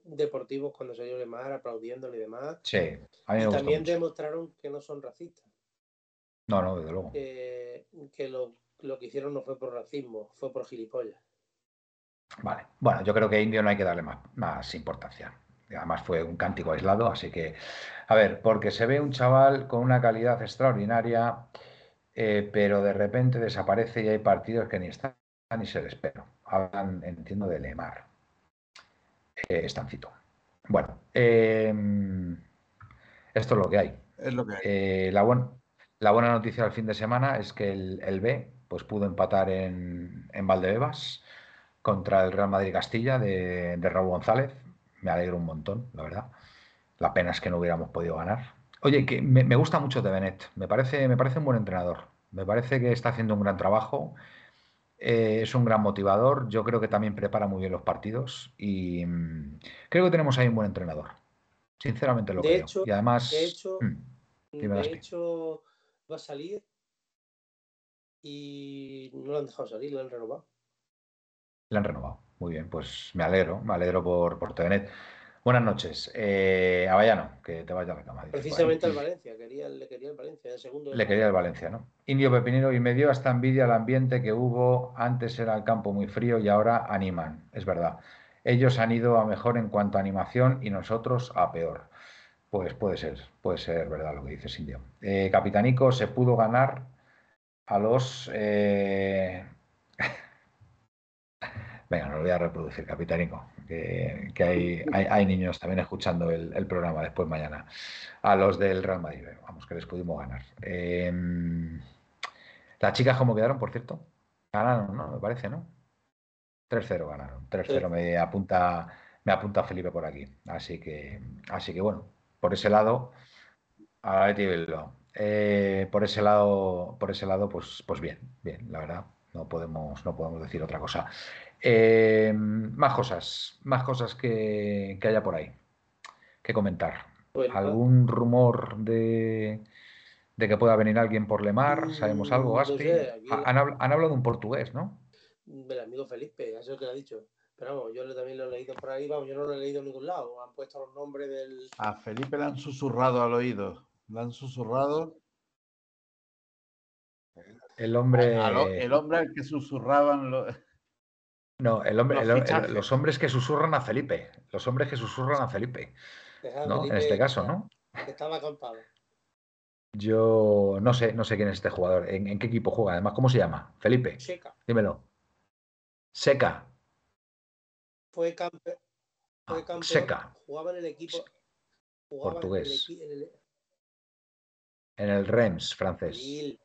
Speaker 3: deportivos cuando salió Lemar, aplaudiéndole y demás.
Speaker 1: Sí,
Speaker 3: y también demostraron que no son racistas.
Speaker 1: No, no, desde luego.
Speaker 3: que lo, lo, que hicieron no fue por racismo, fue por gilipollas.
Speaker 1: Vale, bueno, yo creo que a Indio no hay que darle más, más importancia. Además fue un cántico aislado, así que, a ver, porque se ve un chaval con una calidad extraordinaria, eh, pero de repente desaparece y hay partidos que ni están ni se les espera. Hablan, entiendo, de Lemar. Eh, estancito. Bueno, em, esto es lo que hay.
Speaker 2: Es lo que hay.
Speaker 1: Eh, la, la, buena noticia del fin de semana es que el, B pues, pudo empatar en, en Valdebebas contra el Real Madrid Castilla de, de Raúl González me alegro un montón, la verdad. La pena es que no hubiéramos podido ganar. Oye, que me, gusta mucho de Benet, me parece, me parece un buen entrenador, me parece que está haciendo un gran trabajo, eh, es un gran motivador, yo creo que también prepara muy bien los partidos y mm, creo que tenemos ahí un buen entrenador, sinceramente lo creo. y además,
Speaker 3: de hecho, mm, de hecho va a salir y no lo han dejado salir, lo han renovado.
Speaker 1: Le han renovado. Muy bien, pues me alegro, me alegro por, por TVNet. Buenas noches. Eh, Avallano, que te vaya a la cama.
Speaker 3: Precisamente al Valencia, quería, le quería el Valencia, el segundo.
Speaker 1: Le quería el Valencia, ¿no? Indio Pepinero y me dio hasta envidia el ambiente que hubo. Antes era el campo muy frío y ahora animan, es verdad. Ellos han ido a mejor en cuanto a animación y nosotros a peor. Pues puede ser, puede ser verdad lo que dices, Indio. Eh, Capitanico se pudo ganar a los eh, Venga, no lo voy a reproducir, Capitanico, que, hay, hay, niños también escuchando el, programa después mañana. A los del Real Madrid, vamos, que les pudimos ganar. Em, ¿Las chicas cómo quedaron, por cierto? Ganaron, ¿no? Me parece, ¿no? 3-0 ganaron. 3-0 me apunta me apunta Felipe por aquí. Así que, así que bueno, por ese lado, a la eh, por ese lado, por ese lado, pues, pues bien, bien, la verdad. No podemos, no podemos decir otra cosa. Eh, más cosas, más cosas que, haya por ahí que comentar. ¿Algún rumor de, de, que pueda venir alguien por Lemar? ¿Sabemos algo, Gaspi? han, hablado un portugués, ¿no?
Speaker 3: El amigo Felipe, eso es lo que le ha dicho. Pero vamos, yo también lo he leído por ahí, vamos, yo no lo he leído en ningún lado. Han puesto los nombres del.
Speaker 2: A Felipe le han susurrado al oído. Le han susurrado.
Speaker 1: El hombre.
Speaker 2: el hombre al que susurraban los
Speaker 1: No, el hombre,
Speaker 2: Los
Speaker 1: el- el-
Speaker 2: fichajes.
Speaker 1: los hombres que susurran a Felipe. Los hombres que susurran a Felipe. ¿no? En este caso, ¿no?
Speaker 3: que estaba acampado.
Speaker 1: Yo no sé, no sé quién es este jugador. ¿En, en qué equipo juega? Además, ¿cómo se llama? Felipe,
Speaker 3: Checa.
Speaker 1: dímelo. Seca.
Speaker 3: Fue
Speaker 1: Ah,
Speaker 3: campeón.
Speaker 1: Seca.
Speaker 3: Jugaba en el equipo.
Speaker 1: Portugués.
Speaker 3: En el, equi- en el-
Speaker 1: En el Reims francés.
Speaker 3: Lille.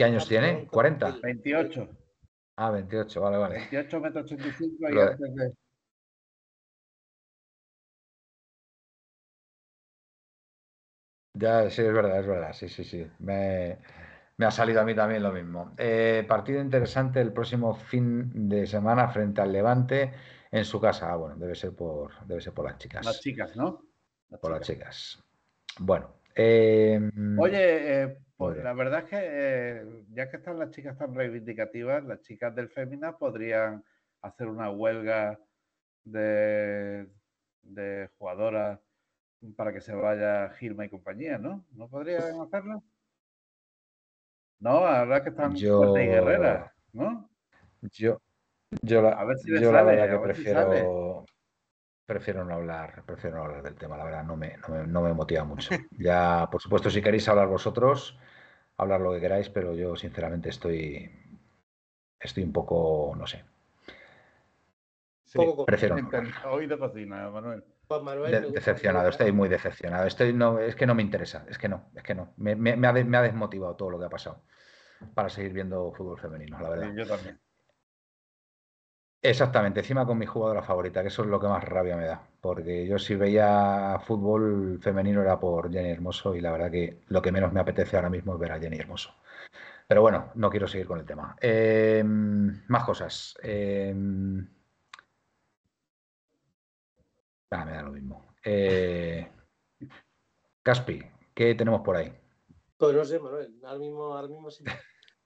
Speaker 1: ¿Qué años tiene?
Speaker 3: con
Speaker 1: ¿40?
Speaker 3: Lille.
Speaker 2: 28.
Speaker 1: Ah, 28, vale, vale.
Speaker 2: 28 metros 85 y antes de...
Speaker 1: Ya, sí, es verdad, es verdad. Sí, sí, sí. Me, me ha salido a mí también lo mismo. Eh, partido interesante el próximo fin de semana frente al Levante en su casa. Ah, bueno, debe ser por, debe ser por las chicas.
Speaker 2: Las chicas, ¿no? Las
Speaker 1: por las
Speaker 2: chicas.
Speaker 1: chicas. Bueno. eh,
Speaker 2: Oye, eh, la verdad es que eh, ya que están las chicas tan reivindicativas, las chicas del Fémina podrían hacer una huelga de, de jugadoras para que se vaya Gilma y compañía, ¿no? ¿No podrían hacerlo? No, la verdad que están
Speaker 1: Yo-
Speaker 2: fuertes y guerreras, ¿no?
Speaker 1: Yo, yo la,
Speaker 2: A ver si le
Speaker 1: yo la verdad que
Speaker 2: si
Speaker 1: prefiero, prefiero no hablar, prefiero no hablar del tema, la verdad, no me, no me, no me motiva mucho. Ya, por supuesto, si queréis hablar vosotros, hablar lo que queráis, pero yo sinceramente estoy, estoy un poco, no sé,
Speaker 2: Sí,
Speaker 3: Poco
Speaker 1: prefiero no
Speaker 2: enten- Oído cocina, Manuel.
Speaker 3: Juan Manuel.
Speaker 1: De- decepcionado, estoy muy decepcionado. Estoy, no, es que no me interesa, es que no, es que no. Me, me- me ha, de- me ha desmotivado todo lo que ha pasado para seguir viendo fútbol femenino, la verdad.
Speaker 2: Sí, yo también.
Speaker 1: Exactamente, encima con mi jugadora favorita, que eso es lo que más rabia me da, porque yo si veía fútbol femenino era por Jenny Hermoso y la verdad que lo que menos me apetece ahora mismo es ver a Jenny Hermoso. Pero bueno, no quiero seguir con el tema. Eh, más cosas. Eh, ah, me da lo mismo. Eh, Caspi, ¿qué tenemos por ahí?
Speaker 3: Pues no sé, Manuel. Ahora mismo, ahora mismo si,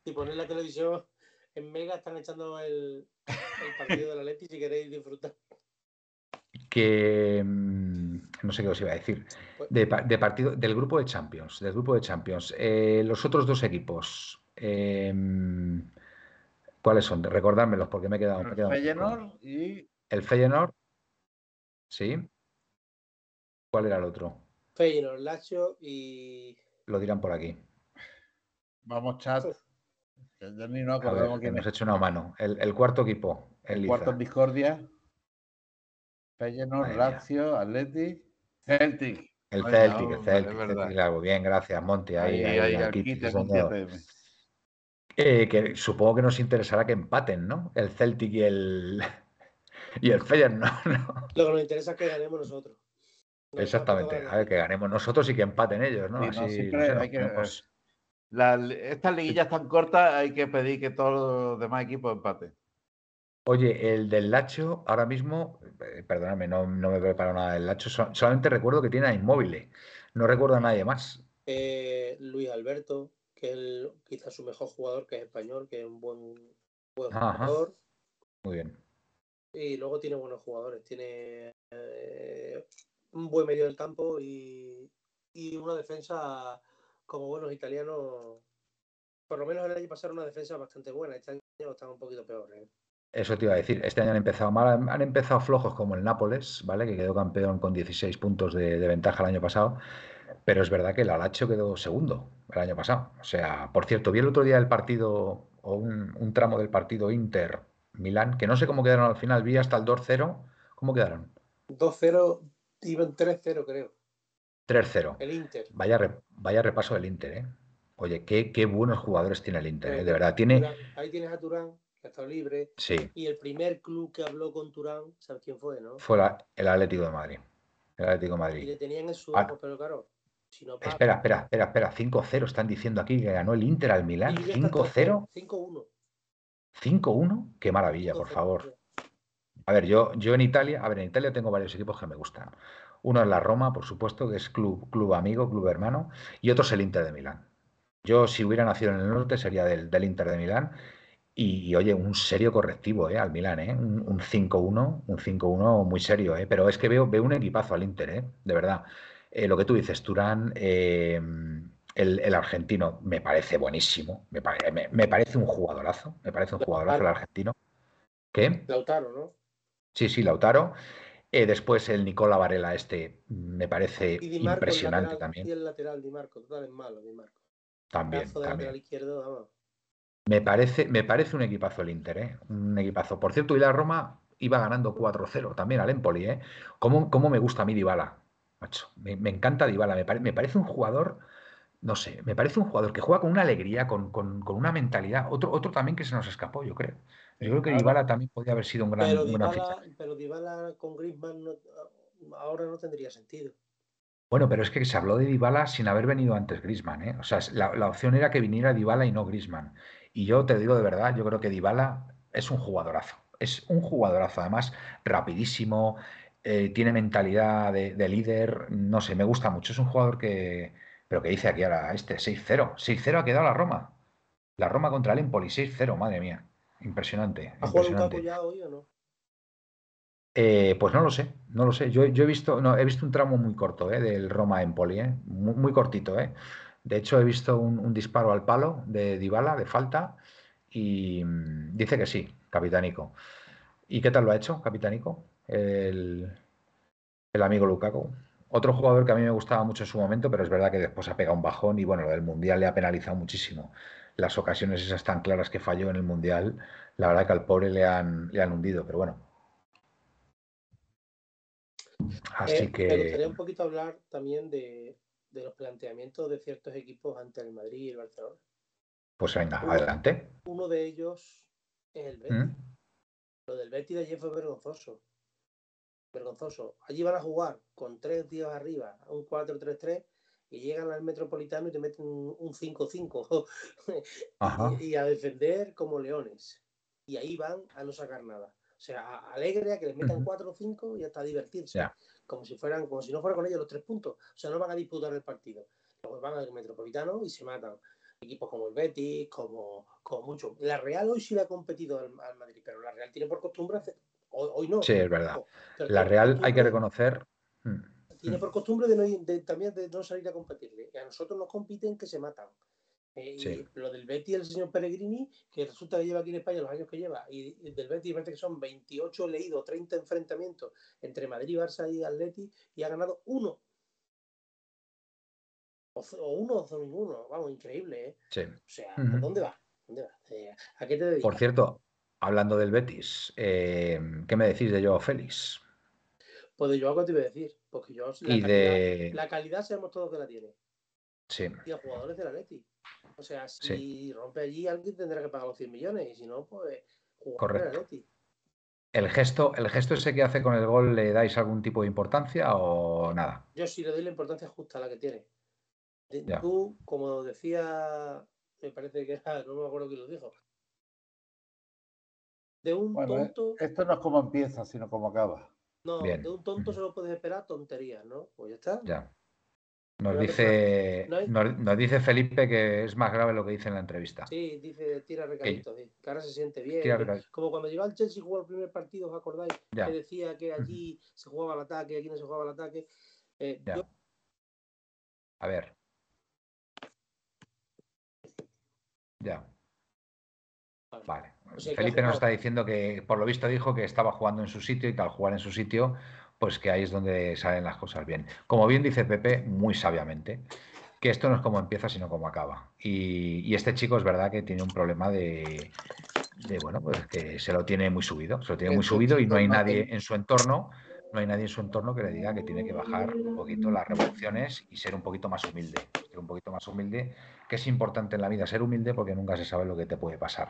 Speaker 3: si ponéis la televisión en Mega están echando el, el partido del Atleti si queréis disfrutar.
Speaker 1: que mm, no sé qué os iba a decir de, pa- de partido del grupo de Champions del grupo de Champions Eh, los otros dos equipos em, ¿cuáles son? recordármelos porque me he quedado, me he
Speaker 2: El. Feyenoord y
Speaker 1: el Feyenoord sí ¿cuál era el otro?
Speaker 3: Feyenoord, Lazio y
Speaker 1: lo dirán por aquí
Speaker 2: vamos chat. Ya ni nos acordamos
Speaker 1: que
Speaker 2: quién
Speaker 1: hemos hecho una mano el, el cuarto equipo el,
Speaker 2: El cuarto en discordia. Feyenoord. Lazio, Atleti, Celtic.
Speaker 1: el
Speaker 2: Venga,
Speaker 1: Celtic, el
Speaker 2: hombre,
Speaker 1: Celtic,
Speaker 2: es
Speaker 1: Celtic, claro, bien, gracias Monty ahí,
Speaker 2: Ahí,
Speaker 1: ahí,
Speaker 2: ahí,
Speaker 1: señor.
Speaker 2: 10
Speaker 1: Eh, que supongo que nos interesará que empaten, ¿no? El Celtic y el y el Feyenoord, ¿no?
Speaker 3: lo que nos interesa es que ganemos nosotros. Nos
Speaker 1: Exactamente. A ver, que ganemos nosotros y que empaten ellos, ¿no?
Speaker 2: Sí, no,
Speaker 1: Así,
Speaker 2: siempre
Speaker 1: no sé,
Speaker 2: hay que- La, estas liguillas tan cortas hay que pedir que todos los demás equipos empaten.
Speaker 1: Oye, el del Lacho, ahora mismo, eh, perdóname, no, no me preparo nada del Lacho, so- solamente recuerdo que tiene a Inmóvil, no recuerdo a nadie más.
Speaker 3: Eh, Luis Alberto, que es el- quizás su mejor jugador, que es español, que es un buen, buen
Speaker 1: Ajá.
Speaker 3: jugador.
Speaker 1: Muy bien.
Speaker 3: Y luego tiene buenos jugadores. Tiene eh, un buen medio del campo y, y una defensa como buenos italianos. Por lo menos el año pasado era una defensa bastante buena. Este año están un poquito peores. ¿eh?
Speaker 1: Eso te iba a decir. Este año han empezado mal, han- empezado flojos como el Nápoles, ¿vale? Que quedó campeón con 16 puntos de, de ventaja el año pasado. Pero es verdad que el Alacho quedó segundo el año pasado. O sea, por cierto, vi el otro día el partido, o un, un tramo del partido Inter-Milán, que no sé cómo quedaron al final, vi hasta el 2-0. ¿Cómo quedaron?
Speaker 3: 2-0, iban 3-0 creo.
Speaker 1: 3-0.
Speaker 3: El Inter.
Speaker 1: Vaya, re- vaya repaso del Inter, ¿eh? Oye, qué, qué buenos jugadores tiene el Inter, ¿eh? De verdad, tiene...
Speaker 3: Ahí tienes a Turán, que ha estado libre.
Speaker 1: Sí,
Speaker 3: Y el primer club que habló con Turán, ¿sabes quién fue, no?
Speaker 1: fue la- el Atlético de Madrid. El Atlético de
Speaker 3: Y
Speaker 1: Madrid.
Speaker 3: le tenían en su
Speaker 1: Ah.
Speaker 3: ojo, pero claro, si no paga-
Speaker 1: Espera, espera, espera, espera. 5-0 están diciendo aquí que ganó el Inter al Milán.
Speaker 3: Y ya está
Speaker 1: 5-0,
Speaker 3: 5-1.
Speaker 1: 5-1. Qué maravilla, por
Speaker 3: 5-0.
Speaker 1: favor. A ver, yo, yo en Italia, a ver, en Italia tengo varios equipos que me gustan. Uno es la Roma, por supuesto, que es club, club amigo, club hermano, y otro es el Inter de Milán. Yo, si hubiera nacido en el norte, sería del, del Inter de Milán. Y, y, oye, un serio correctivo ¿eh? al Milán, ¿eh? un, un 5-1, un 5-1 muy serio, ¿eh? pero es que veo, veo un equipazo al Inter, ¿eh? de verdad. Eh, lo que tú dices, Turán, eh, el, argentino me parece buenísimo, me, me, parece un jugadorazo, me parece un jugadorazo el argentino. ¿Qué?
Speaker 3: Lautaro, ¿no?
Speaker 1: Sí, sí, Lautaro. Eh, después el Nicola Varela este me parece impresionante también.
Speaker 3: Y el lateral Di Marco, total es malo Di Marco.
Speaker 1: También, también. Me parece, me parece un equipazo el Inter, ¿eh? Un equipazo. Por cierto, y la Roma iba ganando 4-0 también al Empoli, ¿eh? ¿Cómo, ¿Cómo, me gusta a mí Dybala? Macho, me, me encanta Dybala, me, me parece un jugador no sé, me parece un jugador que juega con una alegría, con, una mentalidad. Otro, otro también que se nos escapó, yo creo. Yo creo que Dybala también podría haber sido un gran,
Speaker 3: pero Dybala, Pero Dybala con Griezmann ahora no tendría sentido.
Speaker 1: Bueno, pero es que se habló de Dybala sin haber venido antes Griezmann, ¿eh? O sea, la, opción era que viniera Dybala y no Griezmann. Y yo te digo de verdad, yo creo que Dybala es un jugadorazo. Es un jugadorazo, además, rapidísimo, eh, tiene mentalidad de líder, no sé, me gusta mucho. Es un jugador que, pero ¿qué dice aquí ahora este? 6-0. 6-0 ha quedado la Roma. La Roma contra el Empoli, 6-0, madre mía. Impresionante.
Speaker 3: ¿Ha jugado un ya hoy o no?
Speaker 1: Eh, pues no lo sé, no lo sé. Yo, he visto, no, he visto un tramo muy corto eh, del Roma Empoli, eh, muy, cortito. Eh. De hecho, he visto un, disparo al palo de Dybala de falta y mm, dice que sí, Capitánico. ¿Y qué tal lo ha hecho, Capitánico? El, el amigo Lukaku. Otro jugador que a mí me gustaba mucho en su momento, pero es verdad que después ha pegado un bajón y bueno, lo del Mundial le ha penalizado muchísimo. Las ocasiones esas tan claras que falló en el Mundial, la verdad que al pobre le han, le han hundido, pero bueno.
Speaker 3: Así que... Me gustaría un poquito hablar también de, los planteamientos de ciertos equipos ante el Madrid y el Barcelona.
Speaker 1: Pues venga, adelante.
Speaker 3: Uno de ellos es el Betis. ¿Mm? Lo del Betis de ayer fue vergonzoso vergonzoso. Allí van a jugar con tres días arriba, un 4-3-3, y llegan al Metropolitano y te meten un 5-5 y, a defender como leones. Y ahí van a no sacar nada. O sea, alegre a que les metan 4 o 5 y hasta divertirse. Como si fueran, como si no fueran con ellos los tres puntos. O sea, no van a disputar el partido. Luego van al Metropolitano y se matan. Equipos como el Betis, como, como mucho. La Real hoy sí le ha competido al, al Madrid, pero la Real tiene por costumbre hacer, Hoy, no.
Speaker 1: Sí, es verdad. la Real hay que reconocer.
Speaker 3: Mm, tiene por costumbre de, no, también de no salir a competirle. Y a nosotros nos compiten que se matan. Eh, lo del Betty el señor Pellegrini, que resulta que lleva aquí en España los años que lleva, y, del Betty parece que son 28 leídos, 30 enfrentamientos entre Madrid, Barça y Atleti, y ha ganado uno. O, uno o ninguno. Vamos, increíble, ¿eh?
Speaker 1: Sí.
Speaker 3: O sea, ¿dónde va? ¿Dónde va? Eh, ¿A qué te dedicas?
Speaker 1: Por cierto, Hablando del Betis, eh, ¿qué me decís de Joao Félix?
Speaker 3: Pues de Joao, ¿qué te iba a decir? Porque yo, la, calidad, de... la calidad sabemos todos que la tiene.
Speaker 1: Sí.
Speaker 3: Y a jugadores de la Leti. O sea, si rompe allí, alguien tendrá que pagar los 100 millones. Y si no, pues
Speaker 1: jugadores de la Leti. ¿El gesto, ¿El gesto ese que hace con el gol le dais algún tipo de importancia o nada?
Speaker 3: Yo sí le doy la importancia justa a la que tiene. Tú, como decía, me parece que era, no me acuerdo quién lo dijo, de un
Speaker 2: eh,
Speaker 3: tonto.
Speaker 2: Esto no es como empieza, sino como acaba.
Speaker 3: No, de un tonto se lo puedes esperar tonterías, ¿no? Pues ya está.
Speaker 1: Ya. Nos dice, nos, dice Felipe que es más grave lo que dice en la entrevista.
Speaker 3: Sí, dice tira recadito, que, ahora se siente bien. Como cuando llegó al Chelsea jugó el primer partido, ¿os acordáis? Que decía que allí se jugaba el ataque, aquí no se jugaba el ataque. Eh,
Speaker 1: A ver. Ya. Vale. Felipe nos está diciendo que, por lo visto, dijo que estaba jugando en su sitio y que al jugar en su sitio, pues que ahí es donde salen las cosas bien. Como bien dice Pepe, muy sabiamente, que esto no es como empieza, sino como acaba. Y, este chico es verdad que tiene un problema de, bueno, pues que se lo tiene muy subido, se lo tiene muy subido y no hay nadie en su entorno no hay nadie en su entorno que le diga que tiene que bajar un poquito las revoluciones y ser un poquito más humilde. Ser un poquito más humilde, que es importante en la vida ser humilde porque nunca se sabe lo que te puede pasar.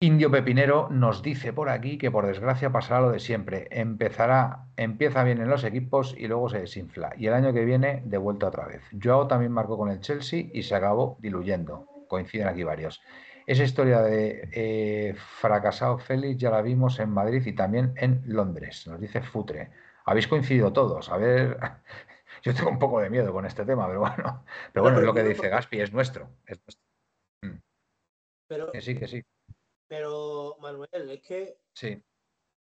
Speaker 1: Indio Pepinero nos dice por aquí que por desgracia pasará lo de siempre. Empezará, empieza bien en los equipos y luego se desinfla. Y el año que viene, de vuelta otra vez. Joao también marcó con el Chelsea y se acabó diluyendo. Coinciden aquí varios. Esa historia de eh, fracasado Félix ya la vimos en Madrid y también en Londres, nos dice Futre. Habéis coincidido todos. A ver, yo tengo un poco de miedo con este tema, pero bueno, pero bueno, es lo que dice Gaspi, es nuestro. Mm.
Speaker 3: Pero,
Speaker 1: que sí, que sí.
Speaker 3: Pero, Manuel, es que
Speaker 1: sí.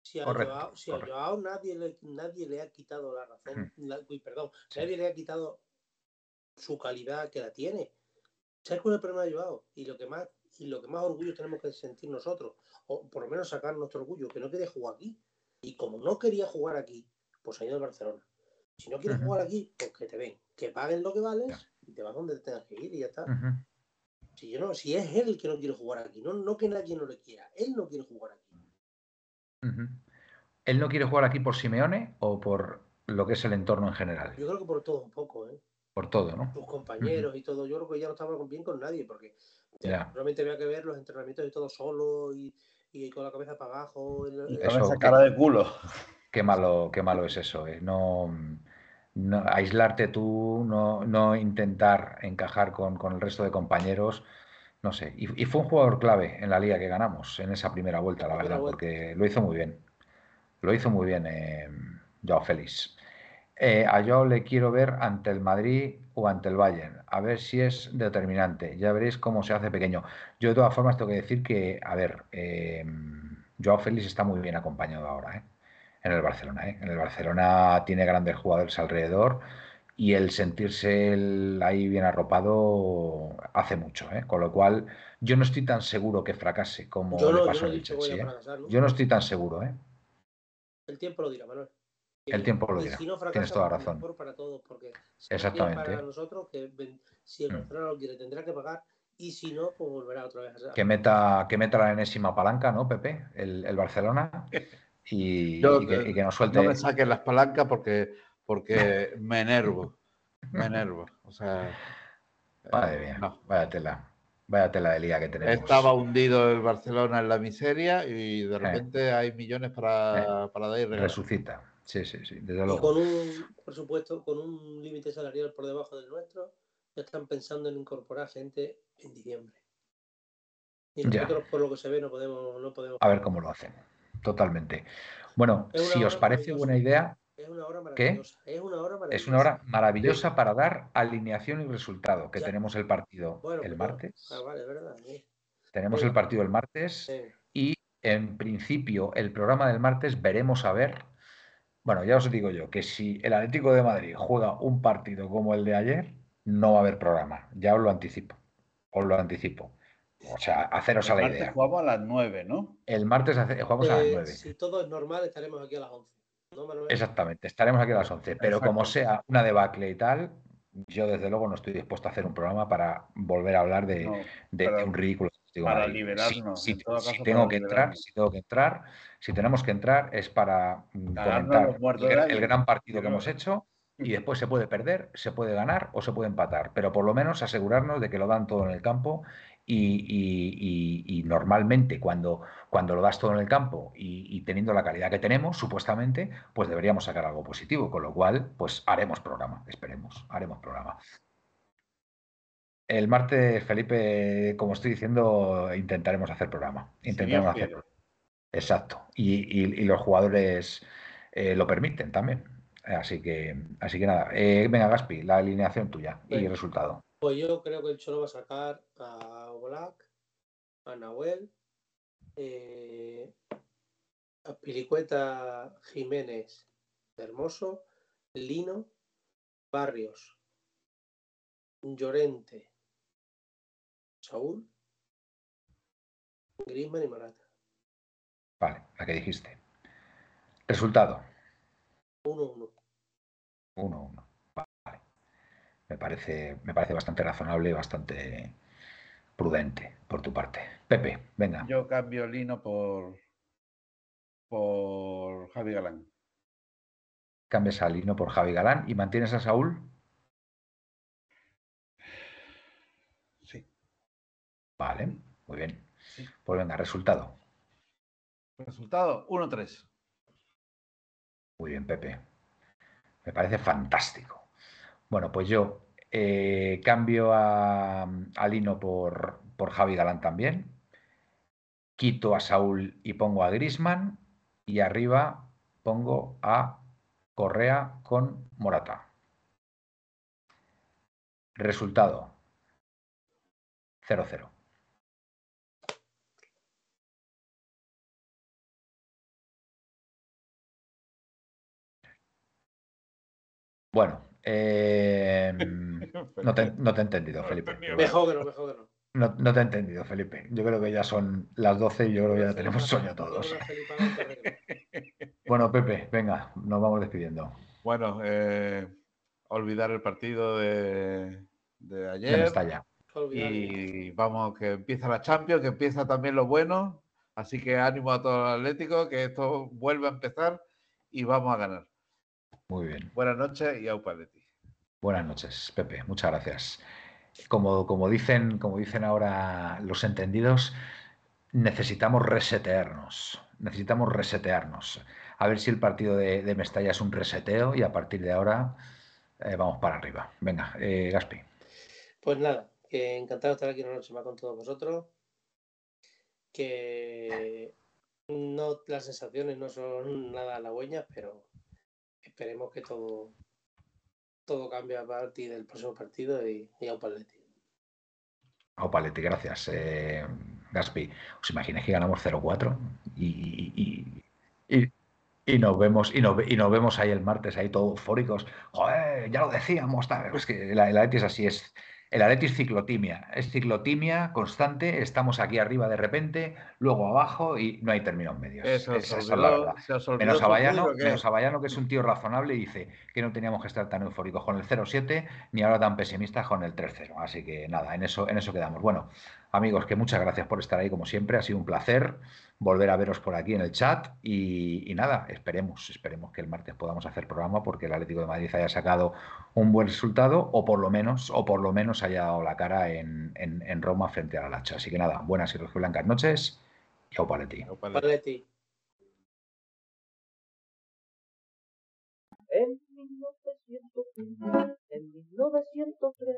Speaker 3: si a, Joao, nadie, le, nadie le ha quitado la razón, uy, perdón, nadie le ha quitado su calidad que la tiene. ¿Sabes cuál es el problema de Joao? Y lo que más y lo que más orgullo tenemos que sentir nosotros, o por lo menos sacar nuestro orgullo, que no quería jugar aquí. Y como no quería jugar aquí, pues ha ido al Barcelona. Si no quieres jugar aquí, pues que te ven, que paguen lo que vales y te vas donde tengas que ir y ya está. Si, yo no, si es él el que no quiere jugar aquí, no, no que nadie no le quiera, él no quiere jugar aquí.
Speaker 1: ¿Él no quiere jugar aquí por Simeone o por lo que es el entorno en general?
Speaker 3: Yo creo que por todo un poco, ¿eh?
Speaker 1: Por todo, ¿no?
Speaker 3: sus compañeros y todo. Yo creo que ya no estaba bien con nadie, porque
Speaker 1: Ya.
Speaker 3: realmente había que ver los entrenamientos y todo solo y, y con la cabeza para abajo. el-
Speaker 1: Eso,
Speaker 2: esa cara de culo.
Speaker 1: Qué malo, qué malo es eso, ¿eh? No, no- aislarte tú, no, no intentar encajar con, con el resto de compañeros, no sé. Y, y fue un jugador clave en la liga que ganamos en esa primera vuelta, la verdad,
Speaker 3: vuelta.
Speaker 1: porque lo hizo muy bien. Lo hizo muy bien eh, Joao Félix. Eh, a Joao le quiero ver ante el Madrid o ante el Bayern, a ver si es determinante. Ya veréis cómo se hace pequeño. Yo de todas formas tengo que decir que, a ver, eh, Joao Félix está muy bien acompañado ahora, ¿eh? En el Barcelona. ¿eh? En el Barcelona tiene grandes jugadores alrededor y el sentirse ahí bien arropado hace mucho. ¿eh? Con lo cual, yo no estoy tan seguro que fracase como
Speaker 3: Yo
Speaker 1: le
Speaker 3: no,
Speaker 1: pasó
Speaker 3: yo no
Speaker 1: el Chelsea.
Speaker 3: a
Speaker 1: ¿eh?
Speaker 3: fracasar, ¿no?
Speaker 1: Yo no estoy tan seguro. ¿eh?
Speaker 3: El tiempo lo dirá, Manuel.
Speaker 1: El tiempo lo dirá.
Speaker 3: si no
Speaker 1: Tienes
Speaker 3: fracasa,
Speaker 1: toda
Speaker 3: pues
Speaker 1: razón.
Speaker 3: mejor para todos, porque si
Speaker 1: Exactamente.
Speaker 3: para nosotros, que ven- si el
Speaker 1: Mm.
Speaker 3: Barcelona lo quiere, tendrá que pagar, y si no, pues volverá otra vez a
Speaker 1: Que meta, que meta la enésima palanca, ¿no, Pepe? El, el Barcelona. Y,
Speaker 4: Yo,
Speaker 1: y que, y que nos
Speaker 4: No
Speaker 1: suelte.
Speaker 4: me saquen las palancas porque, porque me enervo. Me enervo. O sea.
Speaker 1: Madre
Speaker 4: eh,
Speaker 1: mía,
Speaker 4: no.
Speaker 1: vaya tela. Vaya tela de liga que tenemos.
Speaker 4: Estaba hundido el Barcelona en la miseria y de repente hay millones para, para dar y regalar.
Speaker 1: Resucita. Sí, sí, sí, desde
Speaker 3: Y
Speaker 1: luego.
Speaker 3: con un, por supuesto, con un límite salarial por debajo del nuestro, ya están pensando en incorporar gente en diciembre. Y
Speaker 1: Ya.
Speaker 3: nosotros, por lo que se ve, no podemos. No podemos
Speaker 1: A ver cómo lo hacen. Totalmente. Bueno, si os parece buena idea,
Speaker 3: Es una hora
Speaker 1: ¿Qué?
Speaker 3: maravillosa. Es una hora maravillosa.
Speaker 1: es una hora maravillosa para dar alineación y resultado, que
Speaker 3: Ya.
Speaker 1: tenemos el partido
Speaker 3: Bueno,
Speaker 1: el
Speaker 3: pues
Speaker 1: martes.
Speaker 3: Ah, vale, es verdad. sí.
Speaker 1: Tenemos
Speaker 3: Venga.
Speaker 1: el partido el martes. Y en principio, el programa del martes veremos a ver. Bueno, ya os digo yo que si el Atlético de Madrid juega un partido como el de ayer, no va a haber programa. Ya os lo anticipo. Os lo anticipo. O sea, haceros a
Speaker 2: El
Speaker 1: la
Speaker 2: martes
Speaker 1: idea.
Speaker 2: jugamos a las 9, ¿no?
Speaker 1: El martes hace- jugamos a las
Speaker 3: Eh,
Speaker 1: 9.
Speaker 3: Si todo es normal, estaremos aquí a las 11. ¿No, Manuel?
Speaker 1: Exactamente, estaremos aquí a las 11. Pero como sea una debacle y tal, yo desde luego no estoy dispuesto a hacer un programa para volver a hablar de,
Speaker 2: No,
Speaker 1: de-
Speaker 2: para-
Speaker 1: de un ridículo.
Speaker 2: Para liberarnos,
Speaker 1: Si,
Speaker 2: en todo
Speaker 1: si
Speaker 2: caso,
Speaker 1: tengo
Speaker 2: para
Speaker 1: que entrar, si tengo que entrar, si tenemos que entrar es para mm,
Speaker 2: Cagarnos
Speaker 1: comentar el, gran partido que hemos hecho y después se puede perder, se puede ganar o se puede empatar, pero por lo menos asegurarnos de que lo dan todo en el campo y, y- y- y normalmente cuando, cuando lo das todo en el campo y, teniendo la calidad que tenemos, supuestamente, pues deberíamos sacar algo positivo, con lo cual, pues haremos programa, esperemos, haremos programa. El martes, Felipe, como estoy diciendo, intentaremos hacer programa. Intentaremos hacer programa. Exacto. Y, y- los jugadores eh, lo permiten también. Así que, así que nada. Eh, venga, Gaspi, la alineación tuya y
Speaker 3: Venga.
Speaker 1: resultado.
Speaker 3: Pues yo creo que el Cholo va a sacar a Black, a Nahuel, eh, a Pilicueta Jiménez Hermoso, Lino, Barrios, Llorente, Saúl, Griezmann y Morata.
Speaker 1: Vale, la que dijiste. Resultado.
Speaker 3: 1-1.
Speaker 1: 1-1. Vale. Me parece, me parece bastante razonable y bastante prudente por tu parte. Pepe, venga.
Speaker 2: Yo cambio Lino por, por Javi Galán.
Speaker 1: Cambias a Lino por Javi Galán y mantienes a Saúl.
Speaker 2: Sí.
Speaker 1: Vale, muy bien.
Speaker 2: Sí.
Speaker 1: Pues venga, resultado.
Speaker 2: Resultado 1-3.
Speaker 1: Muy bien, Pepe. Me parece fantástico. Bueno, pues yo eh, cambio a, a Lino por, por Javi Galán también. Quito a Saúl y pongo a Grisman. Y arriba pongo a Correa con Morata. Resultado 0-0. Bueno, eh, No te, no te he entendido, Felipe.
Speaker 3: Mejor que no, mejor que no.
Speaker 1: No, no te he entendido, Felipe. Yo creo que ya son las 12 y yo creo que ya tenemos sueño todos. Bueno, Pepe, venga, nos vamos despidiendo.
Speaker 4: Bueno, eh, olvidar el partido de, de
Speaker 1: Ya
Speaker 4: ayer.
Speaker 1: está ya.
Speaker 4: Y vamos, que empieza la Champions, que empieza también lo bueno. Así que ánimo a todos los atléticos, que esto vuelve a empezar y vamos a ganar.
Speaker 1: Muy bien.
Speaker 4: Buenas noches y au Atleti.
Speaker 1: Buenas noches, Pepe. Muchas gracias. Como, dicen, como dicen ahora los entendidos, necesitamos resetearnos. Necesitamos resetearnos. A ver si el partido de, Mestalla es un reseteo y a partir de ahora eh, vamos para arriba. Venga, eh, Gaspi.
Speaker 3: Pues nada, encantado de estar aquí una noche más con todos vosotros. Que no las sensaciones no son nada halagüeñas, pero esperemos que todo todo cambie a partir del próximo partido y, y a Paletti.
Speaker 1: A gracias. Eh, Gaspi, ¿os imagináis que ganamos 0-4? Y, y, y, nos vemos, y, nos, y nos vemos ahí el martes, ahí todos eufóricos. Joder, ya lo decíamos. Es que el, el Atleti es así, es. El Atleti es ciclotimia, es ciclotimia constante, estamos aquí arriba de repente, luego abajo y no hay términos medios.
Speaker 4: Eso,
Speaker 1: Esa es la verdad. Menos a,
Speaker 4: su
Speaker 1: Bayano,
Speaker 4: público, ¿qué?
Speaker 1: menos que es un tío razonable y dice que no teníamos que estar tan eufóricos con el 0-7 ni ahora tan pesimistas con el 3-0. Así que nada, en eso, en eso quedamos. Bueno, amigos, que muchas gracias por estar ahí como siempre. Ha sido un placer volver a veros por aquí en el chat y, y nada, esperemos, esperemos que el martes podamos hacer programa porque el Atlético de Madrid haya sacado un buen resultado o por lo menos, o por lo menos haya dado la cara en, en, en Roma frente a la Lacha. Así que nada, buenas y blancas noches au Paletti.
Speaker 5: En 1903, en 1903,